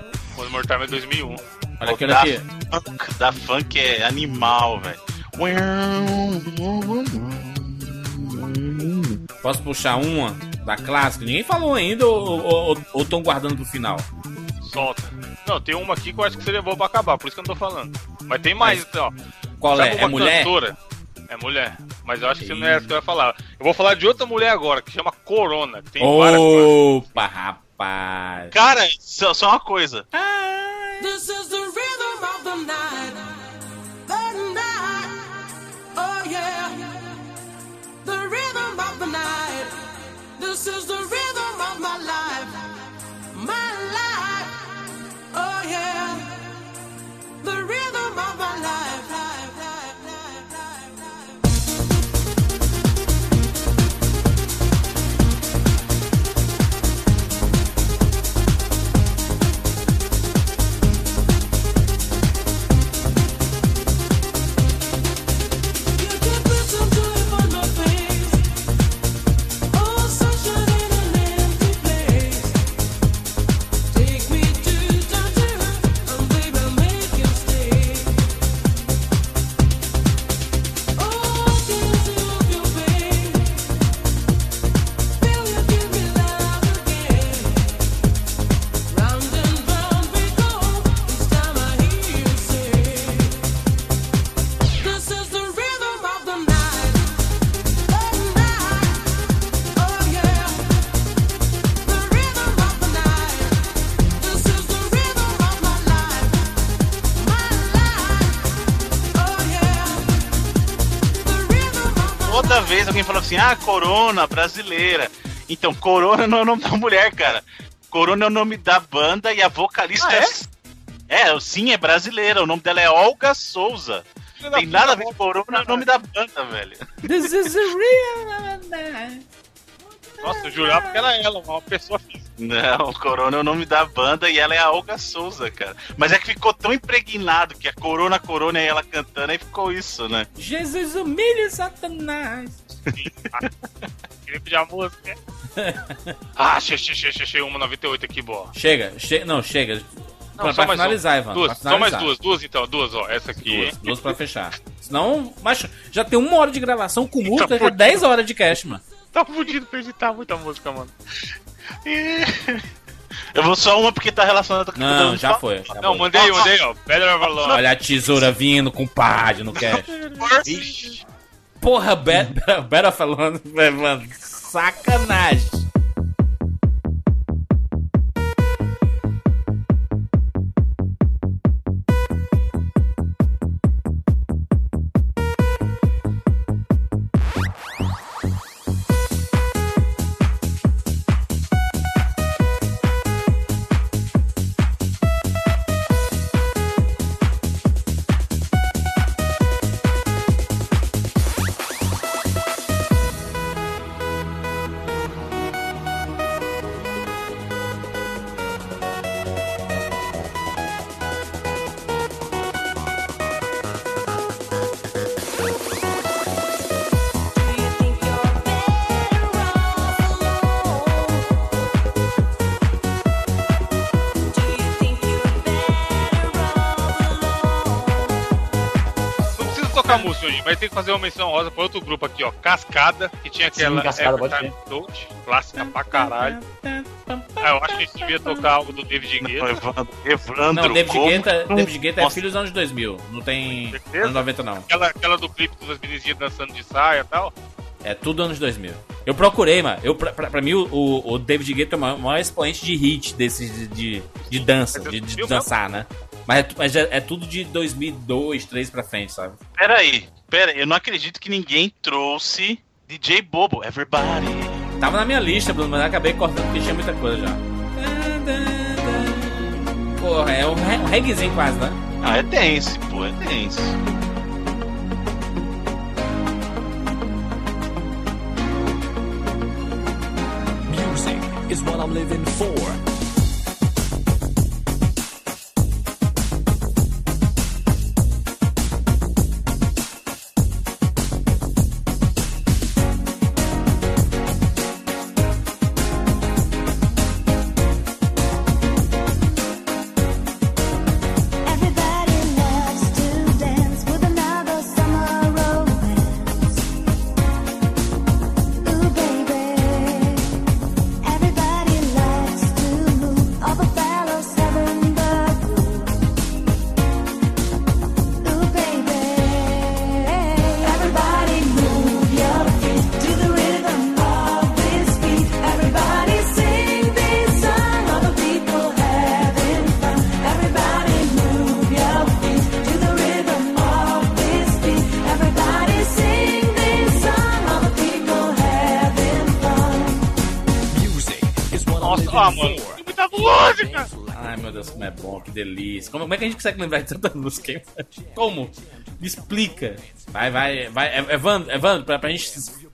O Mortal é 2001. Olha aquele da aqui. Funk, da funk é animal, velho. Posso puxar uma da clássica? Ninguém falou ainda ou estão guardando pro final? Solta. Não, tem uma aqui que eu acho que seria boa pra acabar, por isso que eu não tô falando. Mas tem mais, então. Qual Sabe é? É mulher? cantora? É mulher. Mas eu acho que não é essa que eu ia falar. Eu vou falar de outra mulher agora, que chama Corona. Que tem Opa, rapaz. Cara, só, só uma coisa. This is the rhythm of the night. The night. Oh yeah. The rhythm of the night. This is the rhythm of my life. Of my life. life, life, alguém fala assim, ah, Corona, brasileira. Então, Corona não é o nome da mulher, cara. Corona é o nome da banda e a vocalista Ah, é? é? sim, é brasileira. O nome dela é Olga Souza. Tem nada a ver com Corona, é o nome da banda, velho. This is the real Nossa, eu jurava que era ela, uma pessoa física. Não, Corona é o nome da banda e ela é a Olga Souza, cara. Mas é que ficou tão impregnado que a Corona, Corona e ela cantando, aí ficou isso, né? Jesus humilha Satanás. Clipe de música. Ah, achei, achei, achei, achei uma 98 aqui, boa. Chega, che não, chega. Não, pra só pra finalizar. Ivan. Duas, pra só mais finalizar. duas, duas então, duas, ó. Essa aqui. Duas, duas pra fechar. Senão, macho, já tem uma hora de gravação com música, já fudido. 10 horas de cast, mano. Tá fudido pra editar muita música, mano. Eu vou só uma porque tá relacionada com Não, já foi. falando. Não, mandei, mandei, ó. Better Avalon. Olha a tesoura vindo com pad no cast. Ixi. Porra, Be- Be- Better falando, mano, sacanagem. Mas tem que fazer uma menção rosa pra outro grupo aqui, ó. Cascada, que tinha aquela Cascada, pode Evertime Touch, clássica pra caralho. Ah, eu acho que a gente devia tocar algo do David Guetta. Evandro, Evandro, Não, David como Guetta, David Guetta é filho dos anos 2000. Não tem Certeza? anos 90, não. Aquela, aquela do clipe das menininhas dançando de saia e tal. É tudo anos 2000. Eu procurei, mano. Eu, pra, pra, pra mim, o, o David Guetta é o maior, expoente de hit desses de, de, de dança, de, de Viu dançar, né? Mas, é, mas é, é tudo de 2002, 2003 pra frente, sabe? Peraí, peraí, eu não acredito que ninguém trouxe DJ Bobo, Everybody. Tava na minha lista, Bruno, mas eu acabei cortando porque tinha muita coisa já. Porra, é um, um reggaezinho quase, né? Ah, é dance, pô, é dance. Music is what I'm living for. Como, como é que a gente consegue lembrar de tanta música? Como? Me explica. Vai, vai, vai. E- Evandro, Evandro pra, pra gente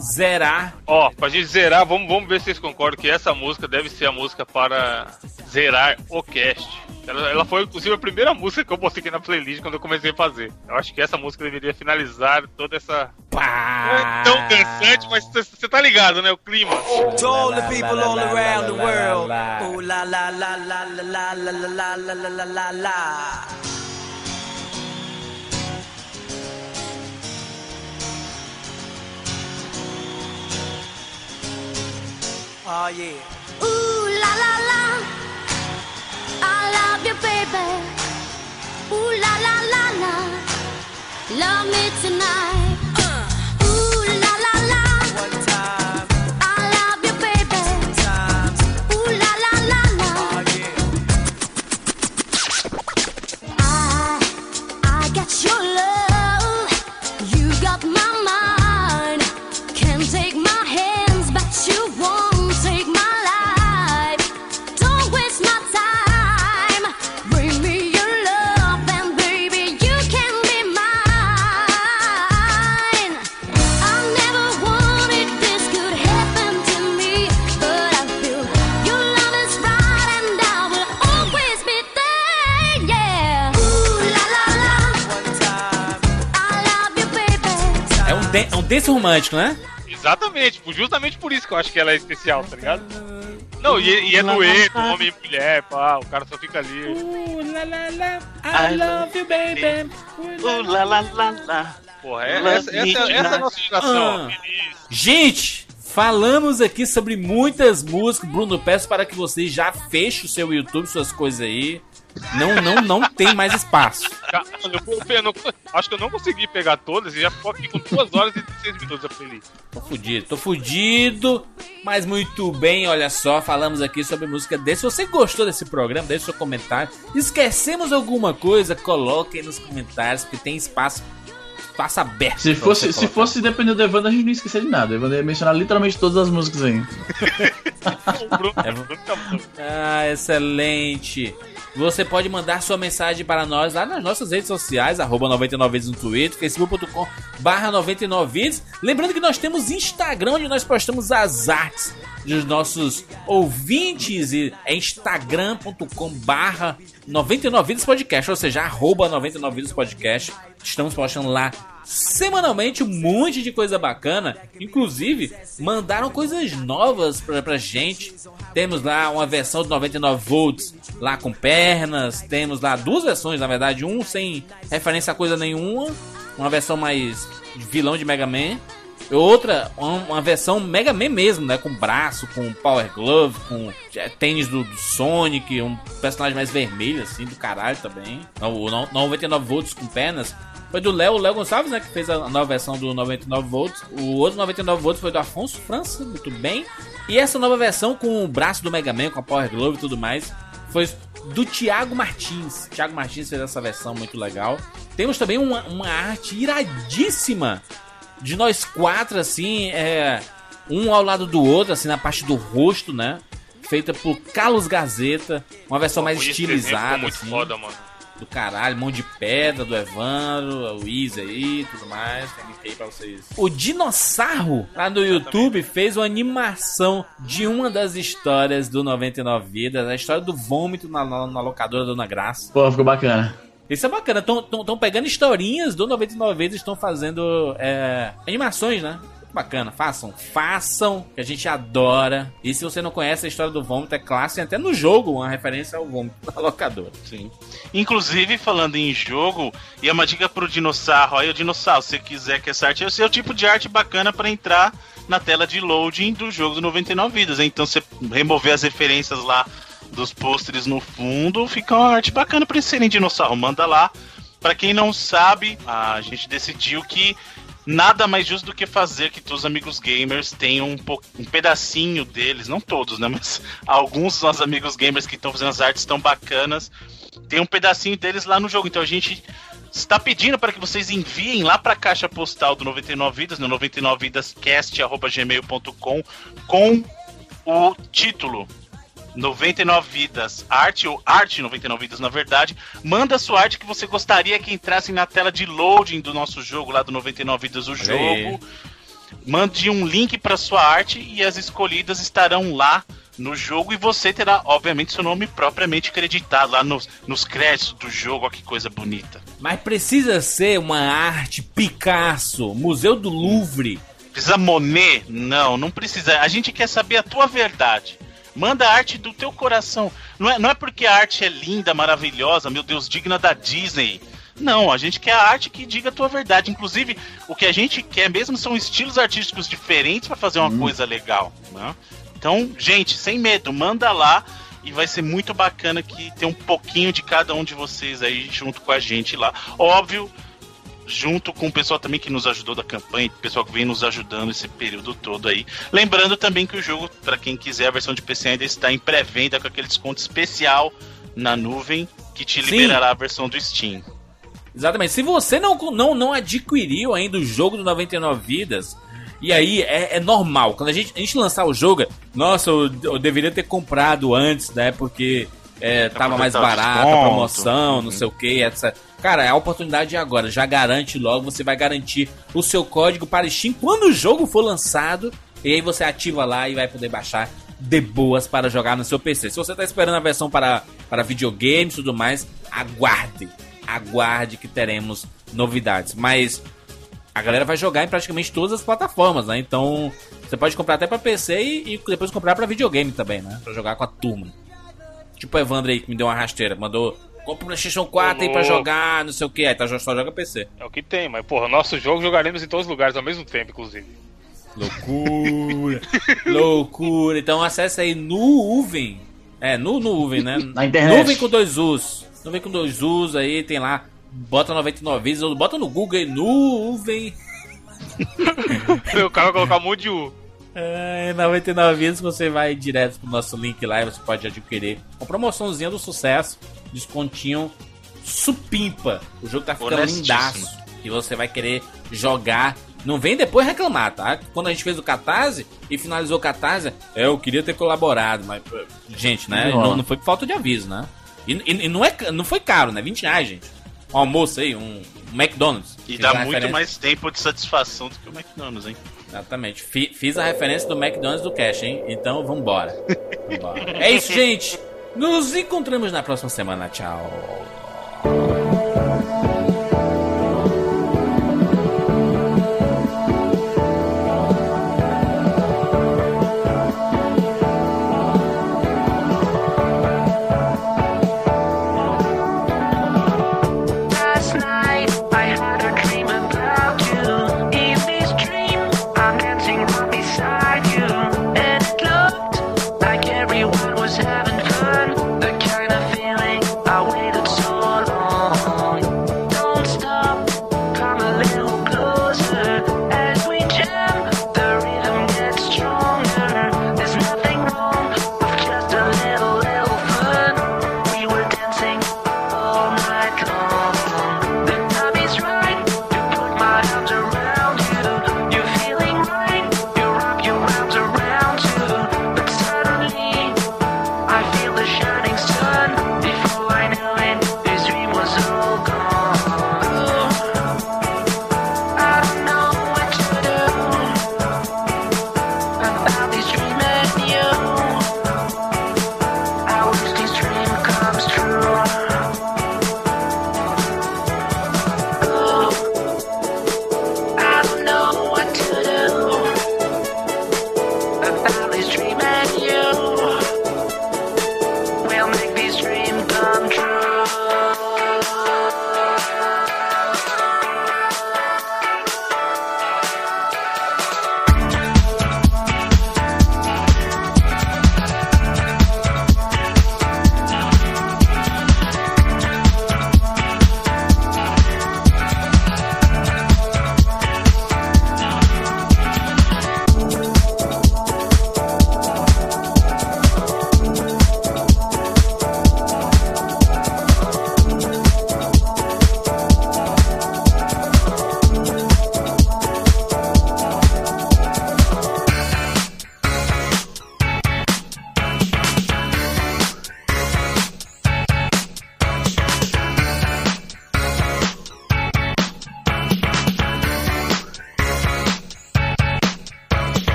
zerar. Ó, pra gente zerar, vamos, vamos ver se vocês concordam que essa música deve ser a música para zerar o cast. Ela, ela foi, inclusive, a primeira música que eu botei aqui na playlist quando eu comecei a fazer. Eu acho que essa música deveria finalizar toda essa. Não é tão dançante, mas você tá ligado, né? O clima. To all the people all around the world. Ooh la la la la la la la la la la la la. Oh yeah. Ooh la la la, I love you, baby. Ooh la la la la, love me tonight. Baby. É um, dan- dance romântico, né? Exatamente, justamente por isso que eu acho que ela é especial, tá ligado? Não, e, e é dueto, homem e mulher, pá, o cara só fica ali. La, la, la, I, I love you, baby. Uh, lá, lá, lá, lá. Porra, é, essa, essa, essa é a nossa geração. Ah. Gente, falamos aqui sobre muitas músicas. Bruno, peço para que você já feche o seu YouTube, suas coisas aí. Não, não, não tem mais espaço. Ca- Eu, eu- eu não- acho que eu não consegui pegar todas e já ficou aqui com 2 horas e 16 minutos a playlist. Tô fudido, tô fudido, mas muito bem, olha só, falamos aqui sobre música desse. Se você gostou desse programa, deixe seu comentário. Esquecemos alguma coisa, coloque aí nos comentários, porque tem espaço, espaço aberto. Se fosse, se fosse depender do Evandro, a gente não ia esquecer de nada. O Evandro ia mencionar literalmente todas as músicas aí. Tá bom. Ah, excelente. Você pode mandar sua mensagem para nós lá nas nossas redes sociais, arroba 99vidas no Twitter, facebook.com barra 99vidas. Lembrando que nós temos Instagram, onde nós postamos as artes dos nossos ouvintes e é instagram.com barra 99vidas podcast, ou seja, arroba 99vidas podcast. Estamos postando lá semanalmente um monte de coisa bacana. Inclusive, mandaram coisas novas pra, pra gente. Temos lá uma versão de 99 volts lá com pernas. Temos lá duas versões, na verdade, um sem referência a coisa nenhuma, uma versão mais vilão de Mega Man. Outra, uma, versão Mega Man mesmo, né? Com braço, com Power Glove, com é, tênis do, do Sonic, um personagem mais vermelho, assim, do caralho também. O no- 99 volts com pernas. Foi do Léo, Léo Gonçalves, né? Que fez a nova versão do 99 volts. O outro 99 volts foi do Afonso França, muito bem. E essa nova versão com o braço do Mega Man, com a Power Glove e tudo mais, foi do Thiago Martins. Thiago Martins fez essa versão muito legal. Temos também uma, uma arte iradíssima de nós quatro, assim, é, um ao lado do outro, assim, na parte do rosto, né? Feita por Carlos Gazeta, uma versão mais estilizada, muito assim, foda, mano. Do caralho, mão de pedra do Evandro, o Easy aí, tudo mais, tem link aí pra vocês. O Dinossauro, lá no YouTube, fez uma animação de uma das histórias do 99 Vidas, a história do vômito na, na, na locadora Dona Graça. Pô, ficou bacana. Isso é bacana, estão pegando historinhas do 99 vezes e estão fazendo é, animações, né? Bacana, façam, façam, que a gente adora. E se você não conhece a história do vômito, é clássico, até no jogo uma referência ao vômito da locadora. Sim. Inclusive, falando em jogo, e é uma dica pro dinossauro. Aí, o dinossauro, se quiser que essa arte, é o tipo de arte bacana pra entrar na tela de loading do jogo do 99 Vidas. hein? Então, você remover as referências lá dos pôsteres no fundo, fica uma arte bacana pra inserir dinossauro. Manda lá. Pra quem não sabe, a gente decidiu que nada mais justo do que fazer que os amigos gamers tenham um, um pedacinho deles, não todos, né? Mas alguns dos nossos amigos gamers que estão fazendo as artes tão bacanas tem um pedacinho deles lá no jogo. Então a gente está pedindo para que vocês enviem lá para a caixa postal do 99 Vidas, no 99vidascast.gmail.com com o título 99 Vidas Arte, ou Arte 99 Vidas, na verdade. Manda sua arte que você gostaria que entrasse na tela de loading do nosso jogo lá do 99 Vidas o Olha jogo. aí. Mande um link para sua arte e as escolhidas estarão lá no jogo e você terá, obviamente, seu nome propriamente creditado lá nos, nos créditos do jogo. Olha que coisa bonita. Mas precisa ser uma arte Picasso, Museu do Louvre. Precisa Monet? Não, não precisa. A gente quer saber a tua verdade. Manda a arte do teu coração. Não é, não é porque a arte é linda, maravilhosa, meu Deus, digna da Disney. Não, a gente quer a arte que diga a tua verdade. Inclusive, o que a gente quer mesmo são estilos artísticos diferentes para fazer uma coisa legal. Né? Então, gente, sem medo, manda lá e vai ser muito bacana que tem um pouquinho de cada um de vocês aí junto com a gente lá. Óbvio, junto com o pessoal também que nos ajudou da campanha, o pessoal que vem nos ajudando esse período todo aí. Lembrando também que o jogo, para quem quiser, a versão de PC ainda está em pré-venda com aquele desconto especial na nuvem que te Sim. liberará a versão do Steam. Exatamente. Se você não, não, não adquiriu ainda o jogo do 99 Vidas, e aí é, é normal. Quando a gente, a gente lançar o jogo, nossa, eu, eu deveria ter comprado antes, né? Porque é, tava mais barato, promoção, não sei o que, etc. Cara, é a oportunidade de agora. Já garante logo, você vai garantir o seu código para Steam quando o jogo for lançado. E aí você ativa lá e vai poder baixar de boas para jogar no seu PC. Se você tá esperando a versão para, para videogames e tudo mais, aguarde. Aguarde que teremos novidades. Mas a galera vai jogar em praticamente todas as plataformas, né? Então você pode comprar até para PC e, e depois comprar para videogame também, né? Pra jogar com a turma. Tipo o Evandro aí que me deu uma rasteira, mandou. Compra o PlayStation 4 aí pra jogar, não sei o que, aí tá, só joga PC. É o que tem, mas porra, nosso jogo jogaremos em todos os lugares ao mesmo tempo, inclusive. Loucura, loucura. Então acessa aí nuvem. É, no nuvem, né? Na internet. Nuvem com dois U's. Nuvem com dois U's aí, tem lá. Bota 99 vezes, ou bota no Google aí, nuvem. o cara vai colocar um monte de U. É, 99 vezes você vai direto pro nosso link lá e você pode adquirir uma promoçãozinha do sucesso, descontinho supimpa. O jogo tá ficando lindaço e você vai querer jogar. Não vem depois reclamar, tá? Quando a gente fez o Catarse e finalizou o Catarse, é, eu queria ter colaborado, mas, gente, né? Não. Não, foi por falta de aviso, né? E, e- e não, é, não foi caro, né? 20 reais, gente. Um almoço aí, um, um McDonald's. E dá muito referência- mais tempo de satisfação do que o McDonald's, hein? Exatamente. Fi- Fiz a referência do McDonald's do Cash, hein? Então vambora. vambora. É isso, gente. Nos encontramos na próxima semana. Tchau.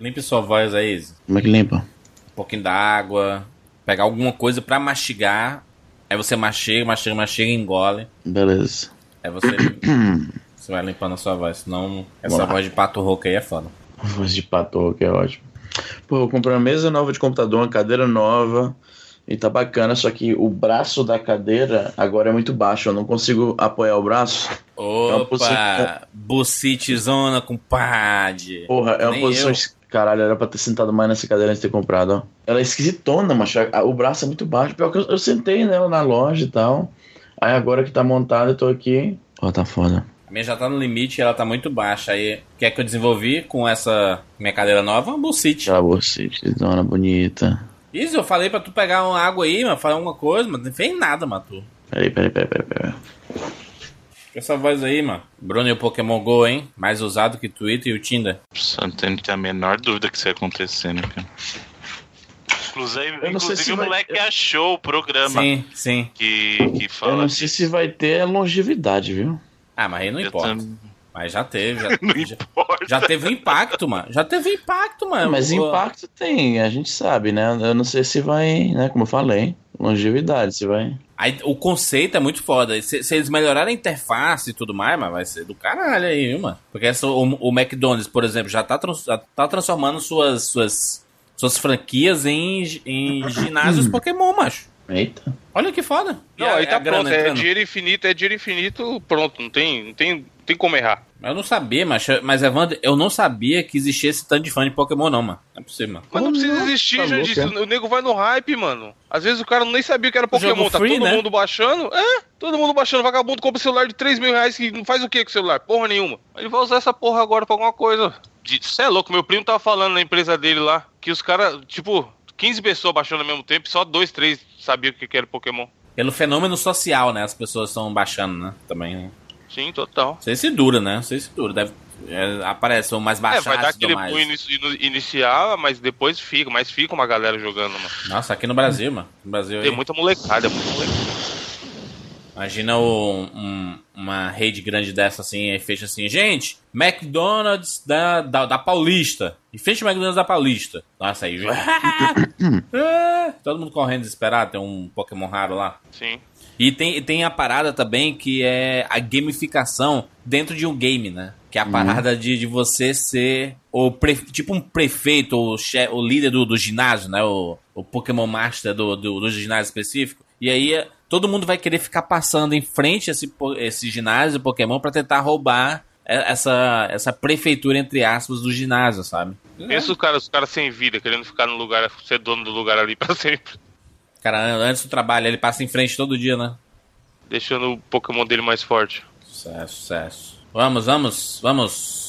Limpe sua voz aí, Izzy. Como é que limpa? Um pouquinho d'água. Pegar alguma coisa pra mastigar. Aí você mastiga, mastiga, mastiga e engole. Beleza. Aí você, você vai limpando a sua voz. Senão, essa voz de pato rouco aí é foda. Voz de pato, que é ótimo. Pô, eu comprei uma mesa nova de computador, uma cadeira nova. E tá bacana, só que o braço da cadeira agora é muito baixo. Eu não consigo apoiar o braço. É uma posição- Opa! Bucite zona, compadre. Porra, é uma Nem posição. eu. Caralho, era pra ter sentado mais nessa cadeira antes de ter comprado, ó. Ela é esquisitona, o braço é muito baixo. Pior que eu, eu sentei nela na loja e tal. Aí agora que tá montada, eu tô aqui. Ó, tá foda. A minha já tá no limite e ela tá muito baixa. Aí, o que é que eu desenvolvi com essa minha cadeira nova? Uma bucite. Aquela bucite, zona bonita. Isso, eu falei pra tu pegar uma água aí, mano, fazer alguma coisa, mas não fez nada, mano, tu. Peraí, peraí, peraí, peraí. peraí. Essa voz aí, mano. Bruno e o Pokémon GO, hein? Mais usado que Twitter e o Tinder. Só não tenho a menor dúvida que isso ia acontecer, né, cara? Inclusive, Eu não sei se o vai- moleque achou o programa Sim, sim. que, que Eu fala. não sei se vai ter longevidade, viu? Ah, mas aí não Eu importa. tam- Mas já teve, já, já, já teve um impacto, mano. Já teve impacto, mano. Mas O- impacto tem, a gente sabe, né? Eu não sei se vai, né? Como eu falei, longevidade, se vai. Aí, o conceito é muito foda. Se, se eles melhorarem a interface e tudo mais, mas vai ser do caralho aí, viu, mano? Porque essa, o, o McDonald's, por exemplo, já tá, trans- já tá transformando suas, suas, suas franquias em, em ginásios Pokémon, macho. Eita. Olha que foda. E Não, a- aí tá pronto, é dinheiro infinito, é dinheiro infinito, pronto, não tem, não tem, tem como errar. Eu não sabia, mas, mas Evandro, eu não sabia que existia esse tanto de fã de Pokémon, não, mano. Não é possível, mano. Mas não precisa existir, tá já disse. é? O nego vai no hype, mano. Às vezes o cara nem sabia que era Pokémon. Tá free, todo né? mundo baixando. É, todo mundo baixando. Vagabundo compra um celular de 3 mil reais que não faz o que com o celular? Porra nenhuma. Ele vai usar essa porra agora pra alguma coisa. Você é louco, meu primo tava falando na empresa dele lá que os caras, tipo, 15 pessoas baixando ao mesmo tempo e só dois, três sabiam o que que era Pokémon. Pelo fenômeno social, né? As pessoas estão baixando, né? Também, né? Sim, total. Não sei se dura, né? Não sei se dura. Deve, é, aparece ou mais É, baixados vai dar aquele mais. ino- inicial, mas depois fica, mas fica uma galera jogando, mano. Nossa, aqui no Brasil, mano. No Brasil Tem aí. muita molecada, muita molecada. Imagina o- um- uma rede grande dessa assim, aí fecha assim, gente, McDonald's da, da, da Paulista. E fecha o McDonald's da Paulista. Nossa, aí. Ah, todo mundo correndo desesperado, tem um Pokémon raro lá. Sim. E tem, tem a parada também que é a gamificação dentro de um game, né? Que é a Uhum. parada de, de você ser o pre- tipo um prefeito, o, che- o líder do, do ginásio, né? O, o Pokémon Master do, do, do ginásio específico. E aí eh, todo mundo vai querer ficar passando em frente a esse, esse ginásio Pokémon pra tentar roubar eh, essa, essa prefeitura, entre aspas, do ginásio, sabe? Pensa os caras, os caras sem vida, querendo ficar no lugar, ser dono do lugar ali pra sempre. Cara, antes do trabalho, ele passa em frente todo dia, né? Deixando o Pokémon dele mais forte. Sucesso, sucesso. Vamos, vamos, vamos.